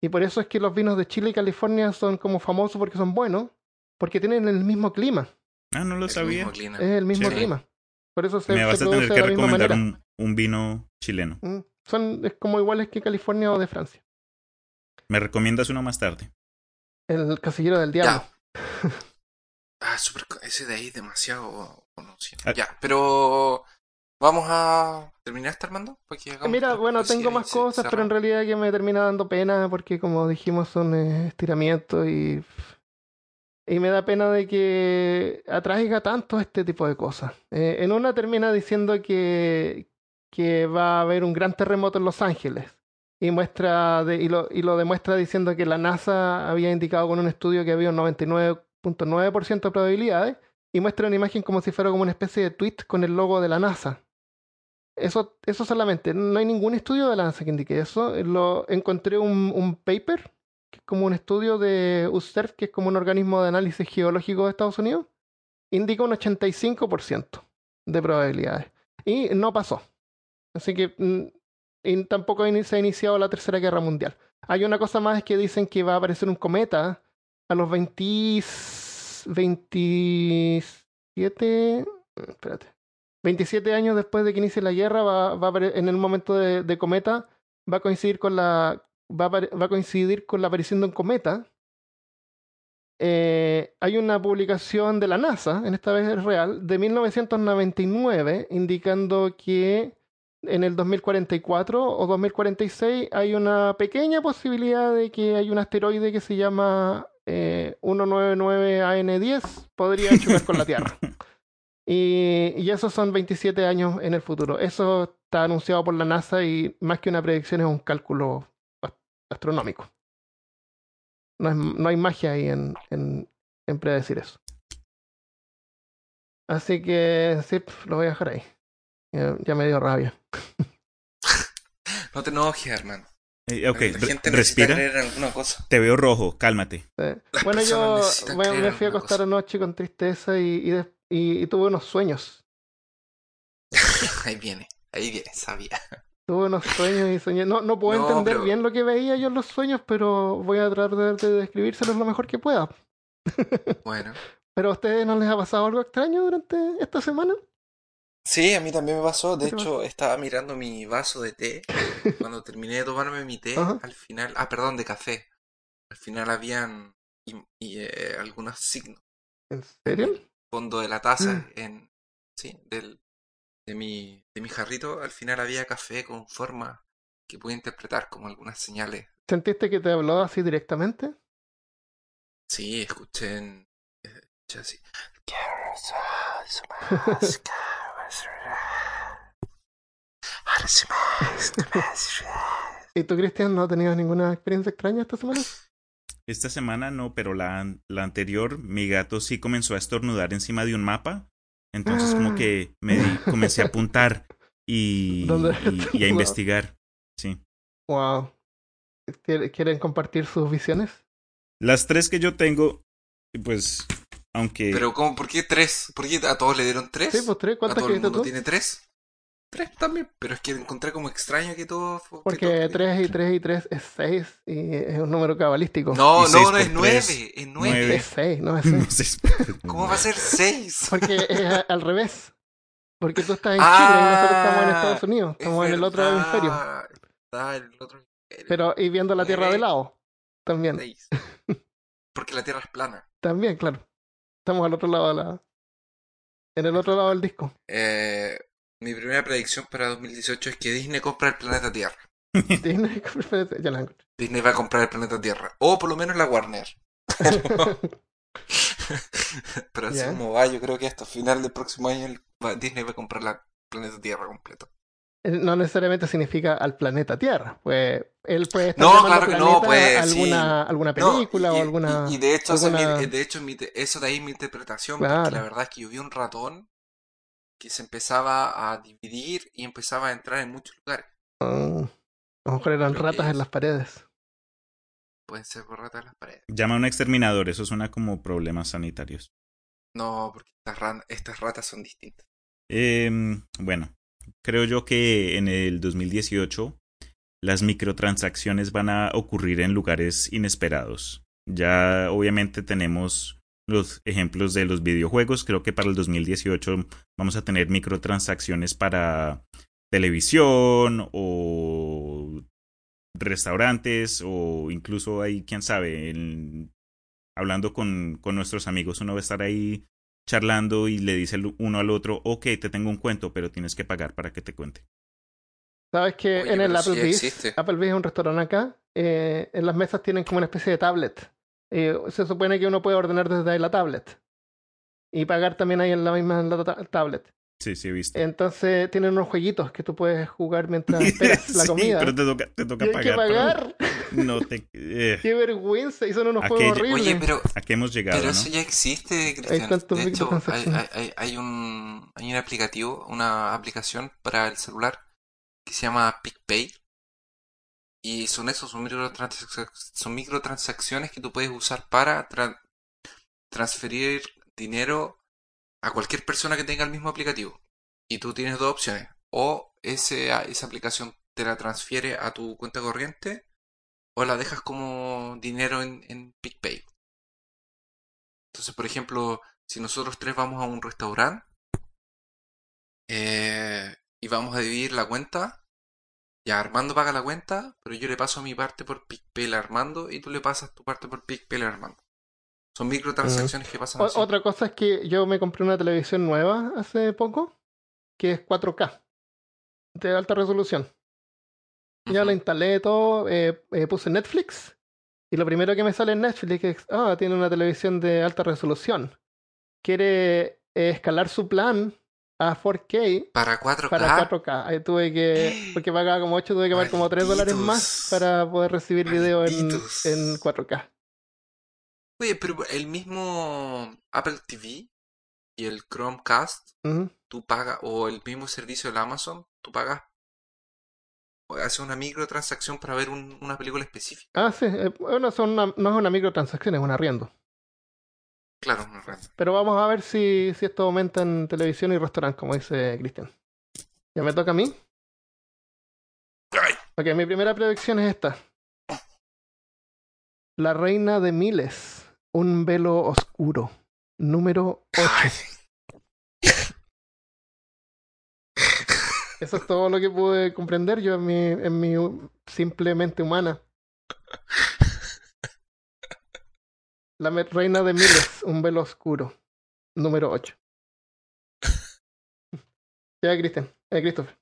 y por eso es que los vinos de Chile y California son como famosos porque son buenos, porque tienen el mismo clima. Ah, no lo sabía. Es el mismo clima. Por eso se, Me vas a tener que recomendar un, un, vino chileno. Mm, son es como iguales que California o de Francia. ¿Me recomiendas uno más tarde? El Casillero del Diablo. (laughs) ah, super, ese de ahí es demasiado conocido. Ah. Ya, pero Vamos a terminar este Armando. Mira, bueno, tengo más cosas, pero en realidad que me termina dando pena porque como dijimos son estiramientos y... Y me da pena de que atraiga tanto este tipo de cosas. Eh, en una termina diciendo que, que va a haber un gran terremoto en Los Ángeles. Y, muestra de, y, lo, y lo demuestra diciendo que la NASA había indicado con un estudio que había un 99.9% de probabilidades. Y muestra una imagen como si fuera como una especie de tweet con el logo de la NASA. Eso, eso solamente. No hay ningún estudio de la NASA que indique eso. Lo, encontré un, un paper, que es como un estudio de USERF, que es como un organismo de análisis geológico de Estados Unidos. Indica un 85% de probabilidades. Y no pasó. Así que mm, tampoco se ha iniciado la Tercera Guerra Mundial. Hay una cosa más que dicen que va a aparecer un cometa a los 20, 27... Espérate. 27 años después de que inicie la guerra, va, va a, en el momento de, cometa, va a coincidir con la va a, va a coincidir con la aparición de un cometa. Eh, hay una publicación de la NASA, en esta vez es real, de 1999, indicando que en el 2044 o 2046 hay una pequeña posibilidad de que hay un asteroide que se llama 199AN10 eh, podría chocar con la Tierra. (laughs) Y, y, esos son 27 años en el futuro. Eso está anunciado por la NASA y más que una predicción es un cálculo astronómico. No, es, no hay magia ahí en, en, en, predecir eso. Así que sí, lo voy a dejar ahí. Ya, me dio rabia. no te enojes, hermano. Eh, ok, respira. Te veo rojo, cálmate. Bueno, yo me, fui a acostar anoche con tristeza y, y, tuve unos sueños. (laughs) ahí viene, ahí viene, sabía. Tuve unos sueños y soñé. No, no puedo entender bien lo que veía yo en los sueños, pero voy a tratar de, describírselos lo mejor que pueda. (laughs) bueno. ¿Pero a ustedes no les ha pasado algo extraño durante esta semana? Sí, a mí también me pasó. De hecho, estaba mirando mi vaso de té. Cuando (laughs) terminé de tomarme mi té, al final. Ah, perdón, de café. Al final habían y, eh, algunos signos. ¿En serio? fondo de la taza, mm. en. Sí, del, de, mi, de mi jarrito, al final había café con forma que pude interpretar como algunas señales. ¿Sentiste que te habló así directamente? Sí, escuché en. Escuché así. (laughs) ¿Y tú, Cristian, no has tenido ninguna experiencia extraña esta semana? Esta semana no, pero la, la anterior, mi gato sí comenzó a estornudar encima de un mapa. Entonces, como que me comencé a (laughs) apuntar y, y, a investigar. Sí. Wow. ¿Quieren compartir sus visiones? Las tres que yo tengo, pues, aunque. Pero, ¿cómo? ¿por qué tres? ¿Por qué a todos le dieron tres? Sí, pues tres. ¿Cuántas ¿A todo el mundo tiene tres? Tres también, pero es que encontré como extraño que todo... Porque tres y (laughs) tres y tres es seis y es un número cabalístico. No, no, no, es nueve, es nueve. Es seis, no es (laughs) seis. ¿Cómo va a ser seis? Porque (laughs) es al revés. Porque tú estás en Chile y nosotros estamos en Estados Unidos. Estamos en el otro hemisferio. Está el otro Pero, y viendo la Tierra de lado. También. Seis. Porque la Tierra es plana. También, claro. Estamos al otro lado de la... En el otro lado del disco. Eh, mi primera predicción para 2018 es que Disney compra el planeta Tierra. (laughs) Disney, ya la Disney va a comprar el planeta Tierra. O por lo menos la Warner. (laughs) Pero, así como va, yo creo que hasta final del próximo año Disney va a comprar el planeta Tierra completo. Eh, no necesariamente significa al planeta Tierra. Pues él puede estar no, claro que no, pues, alguna, alguna película o alguna. Y, de hecho, de hecho eso de ahí mi interpretación, porque la verdad es que yo vi un ratón que se empezaba a dividir y empezaba a entrar en muchos lugares. Oh, a lo mejor eran ratas en las paredes. Pueden ser ratas en las paredes. Llama a un exterminador, eso suena como problemas sanitarios. No, porque estas, estas ratas son distintas. Eh, bueno, creo yo que en el 2018 las microtransacciones van a ocurrir en lugares inesperados. Ya obviamente tenemos los ejemplos de los videojuegos. Creo que para el 2018 vamos a tener microtransacciones para televisión o restaurantes o incluso ahí, quién sabe, hablando con, con nuestros amigos, uno va a estar ahí charlando y le dice uno al otro, ok, te tengo un cuento, pero tienes que pagar para que te cuente. ¿Sabes que en el Applebee's, Applebee's es un restaurante acá, eh, en las mesas tienen como una especie de tablet eh, se supone que uno puede ordenar desde la tablet y pagar también ahí en la misma tablet. Sí, sí, he visto. Entonces tienen unos jueguitos que tú puedes jugar mientras (laughs) esperas la comida. Pero te toca, te toca pagar. que pagar. (laughs) No te. Eh. Qué vergüenza, y son unos juegos horribles. Oye, pero. ¿A qué hemos llegado? Pero eso ya existe, Cristian. De hecho, hay, hay, hay, un, hay un aplicativo, una aplicación para el celular que se llama PicPay y son esos, son, son microtransacciones que tú puedes usar para transferir dinero a cualquier persona que tenga el mismo aplicativo. Y tú tienes dos opciones. O ese, esa aplicación te la transfiere a tu cuenta corriente o la dejas como dinero en, en PicPay. Entonces, por ejemplo, si nosotros tres vamos a un restaurante Eh, y vamos a dividir la cuenta. Ya Armando paga la cuenta, pero yo le paso mi parte por PicPay a Armando y tú le pasas tu parte por PicPay a Armando. Son microtransacciones que pasan. así. Otra cosa es que yo me compré una televisión nueva hace poco, que es 4K, de alta resolución. Ya la instalé todo, eh, eh, puse Netflix y lo primero que me sale en Netflix es, ah, tiene una televisión de alta resolución. Quiere eh, escalar su plan a 4K. Para 4K. Para 4K. Ahí tuve que, porque pagaba como 8, tuve que pagar como 3 dólares más para poder recibir video en, en 4K. Oye, pero el mismo Apple TV y el Chromecast, tú pagas, o el mismo servicio de Amazon, tú pagas hace una microtransacción para ver una película específica. Ah, sí. Eh, bueno, son no es una microtransacción, es un arriendo. Claro, un arriendo. Pero vamos a ver si, si esto aumenta en televisión y restaurante, como dice Cristian. ¿Ya me toca a mí? Ok, mi primera predicción es esta. La reina de miles. Un velo oscuro. Número 8. Eso es todo lo que pude comprender yo en mi, en mi simplemente humana. La reina de miles, un velo oscuro. Número 8. (laughs) Ya, Cristian. Eh, Christopher.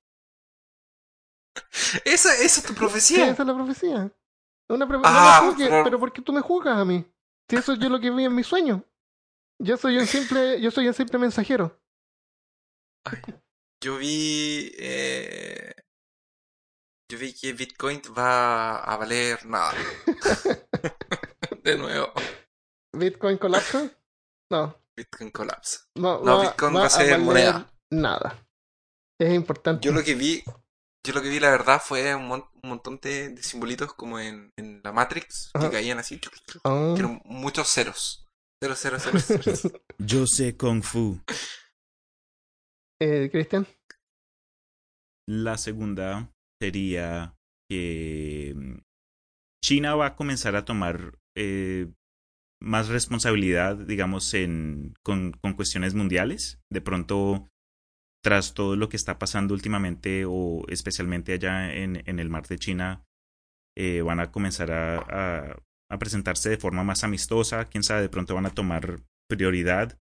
¿Esa, ¿Esa, es tu profecía? esa es la profecía. Una ah, pero... pero ¿por qué tú me juzgas a mí? Si eso es yo lo que vi en mi sueño. Yo soy un simple, yo soy un simple mensajero. Ay. Yo vi. Eh, yo vi que Bitcoin va a valer nada. (laughs) (laughs) de nuevo. ¿Bitcoin colapsa? No. Bitcoin colapsa. No, no Bitcoin va, a ser moneda. Nada. Es importante. Yo lo que vi. Yo lo que vi, la verdad, fue un, montón de, simbolitos como en, en la Matrix, que caían así. Ah. muchos ceros. Cero, cero, cero, cero. (laughs) Yo sé Kung Fu. Eh, Cristian. La segunda sería que mm, China va a comenzar a tomar eh, más responsabilidad, digamos, en, con, con, cuestiones mundiales. De pronto, tras todo lo que está pasando últimamente, o especialmente allá en, en el mar de China, eh, van a comenzar a, a, a, presentarse de forma más amistosa. Quién sabe, de pronto van a tomar prioridad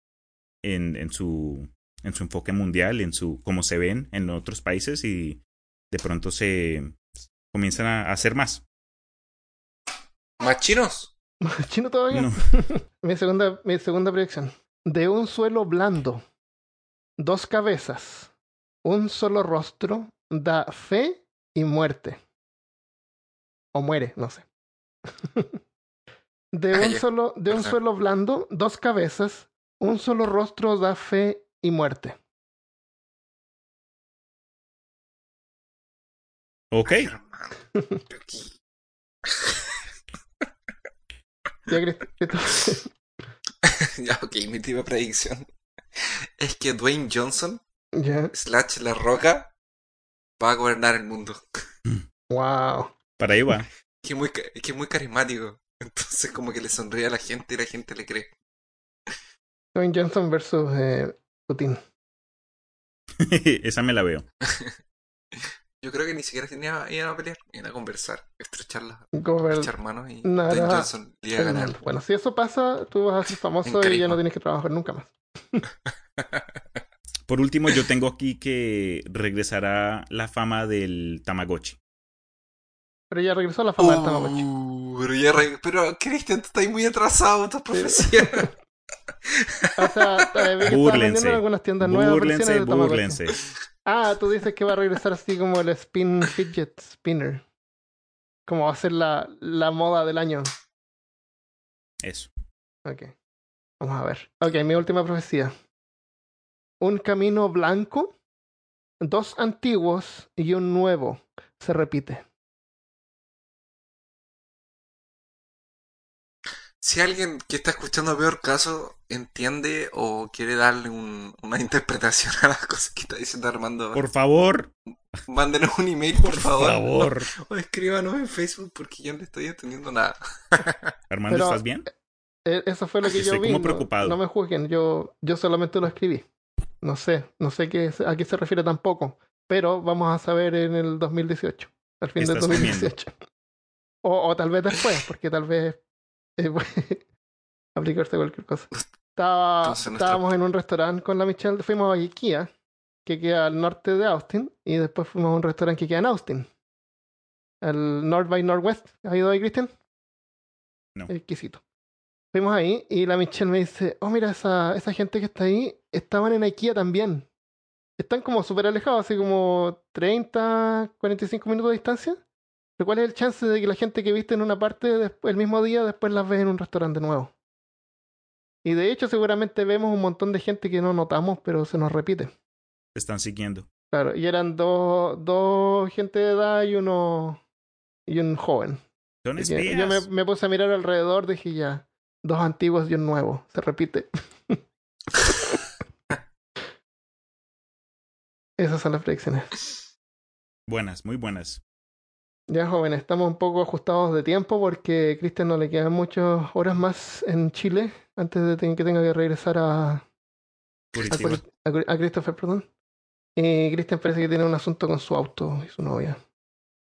en, en su en su enfoque mundial, en su cómo se ven en otros países y de pronto se comienzan a hacer más. ¿Más chinos? ¿Más (laughs) chino todavía? (laughs) mi, segunda, mi segunda predicción. De un suelo blando, dos cabezas, un solo rostro, da fe y muerte. O muere, no sé. (laughs) de un, solo, de un suelo blando, dos cabezas, un solo rostro da fe y muerte. Ok. Ya, (laughs) (laughs) ya, ok, mi última predicción es que Dwayne Johnson, slash La Roca, va a gobernar el mundo. Wow. Para ahí va. Que muy, que es muy carismático. Entonces como que le sonríe a la gente y la gente le cree. Dwayne Johnson versus eh, Putin. (laughs) Esa me la veo. Yo creo que ni siquiera tenía, iban a pelear, iban a conversar, estrechar, las, estrechar manos y Johnson iba a ganar. Bueno, si eso pasa, tú vas a ser (laughs) famoso y ya no tienes que trabajar nunca más. (laughs) Por último, yo tengo aquí que regresará la fama del Tamagotchi. Pero ya regresó la fama del Tamagotchi. Uh, pero ya pero Cristian, tú estás muy atrasado, tu profecía. (laughs) O sea, burlense, algunas tiendas nuevas. Burlense, burlense. Ah, tú dices que va a regresar así como el Spin Fidget Spinner. Como va a ser la, la moda del año. Eso. Ok. Vamos a ver. Ok, mi última profecía. Un camino blanco, dos antiguos y un nuevo se repite. Si alguien que está escuchando peor caso entiende o quiere darle una (laughs) interpretación a las cosas que está diciendo Armando, por favor, mándenos un email, por, favor. (laughs) O, escríbanos en Facebook porque yo no le estoy entendiendo nada. (laughs) Armando, ¿estás bien? Eh, eso fue lo que yo vi. Como preocupado. No, me juzguen, yo, yo solamente lo escribí. No sé, no sé qué, a qué se refiere tampoco, pero vamos a saber en el 2018, al fin del 2018. O, o, tal vez después, porque tal vez eh, (laughs) aplicarse cualquier cosa. Estaba, estábamos en un restaurante con la Michelle, fuimos a IKEA, que queda al norte de Austin, y después fuimos a un restaurante que queda en Austin. El North by Northwest. ¿Has ido ahí, Cristian? No. Exquisito. Fuimos ahí y la Michelle me dice, oh mira, esa, esa gente que está ahí, estaban en IKEA también. Están como súper alejados, así como 30, 45 minutos de distancia. Pero ¿cuál es el chance de que la gente que viste en una parte el mismo día después las ves en un restaurante nuevo? Y de hecho seguramente vemos un montón de gente que no notamos, pero se nos repite. Están siguiendo. Claro, y eran dos, dos gente de edad y uno y un joven. Son espías. Yo me, me, puse a mirar alrededor, dije ya, dos antiguos y un nuevo. Se repite. (laughs) Esas son las predicciones. Buenas, muy buenas. Ya, jóvenes, estamos un poco ajustados de tiempo porque a Cristian no le quedan muchas horas más en Chile antes de que tenga que regresar a, a, a, Christopher, perdón. Y Cristian parece que tiene un asunto con su auto y su novia,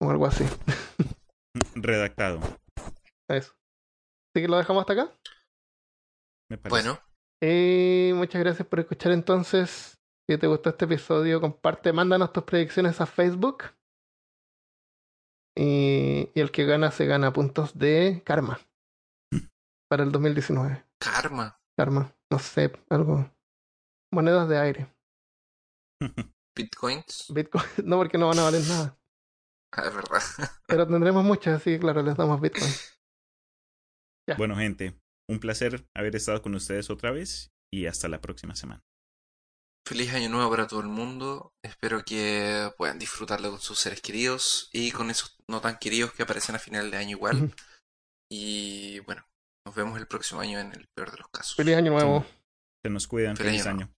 o algo así. (laughs) Redactado. Eso. Así que lo dejamos hasta acá. Bueno. Y muchas gracias por escuchar entonces. Si te gustó este episodio, comparte, mándanos tus predicciones a Facebook. Y, y el que gana se gana puntos de karma para el 2019. Karma. Karma, no sé, algo. Monedas de aire. (laughs) Bitcoins. Bitcoin, (laughs) no, porque no van a valer nada. Ah, es verdad. (laughs) Pero tendremos muchas, así que claro, les damos Bitcoin. Bueno, gente, un placer haber estado con ustedes otra vez y hasta la próxima semana. Feliz año nuevo para todo el mundo. Espero que puedan disfrutarlo con sus seres queridos y con esos no tan queridos que aparecen a final de año igual. Y bueno, nos vemos el próximo año en el peor de los casos. Feliz año nuevo. Se nos cuidan. Feliz, año.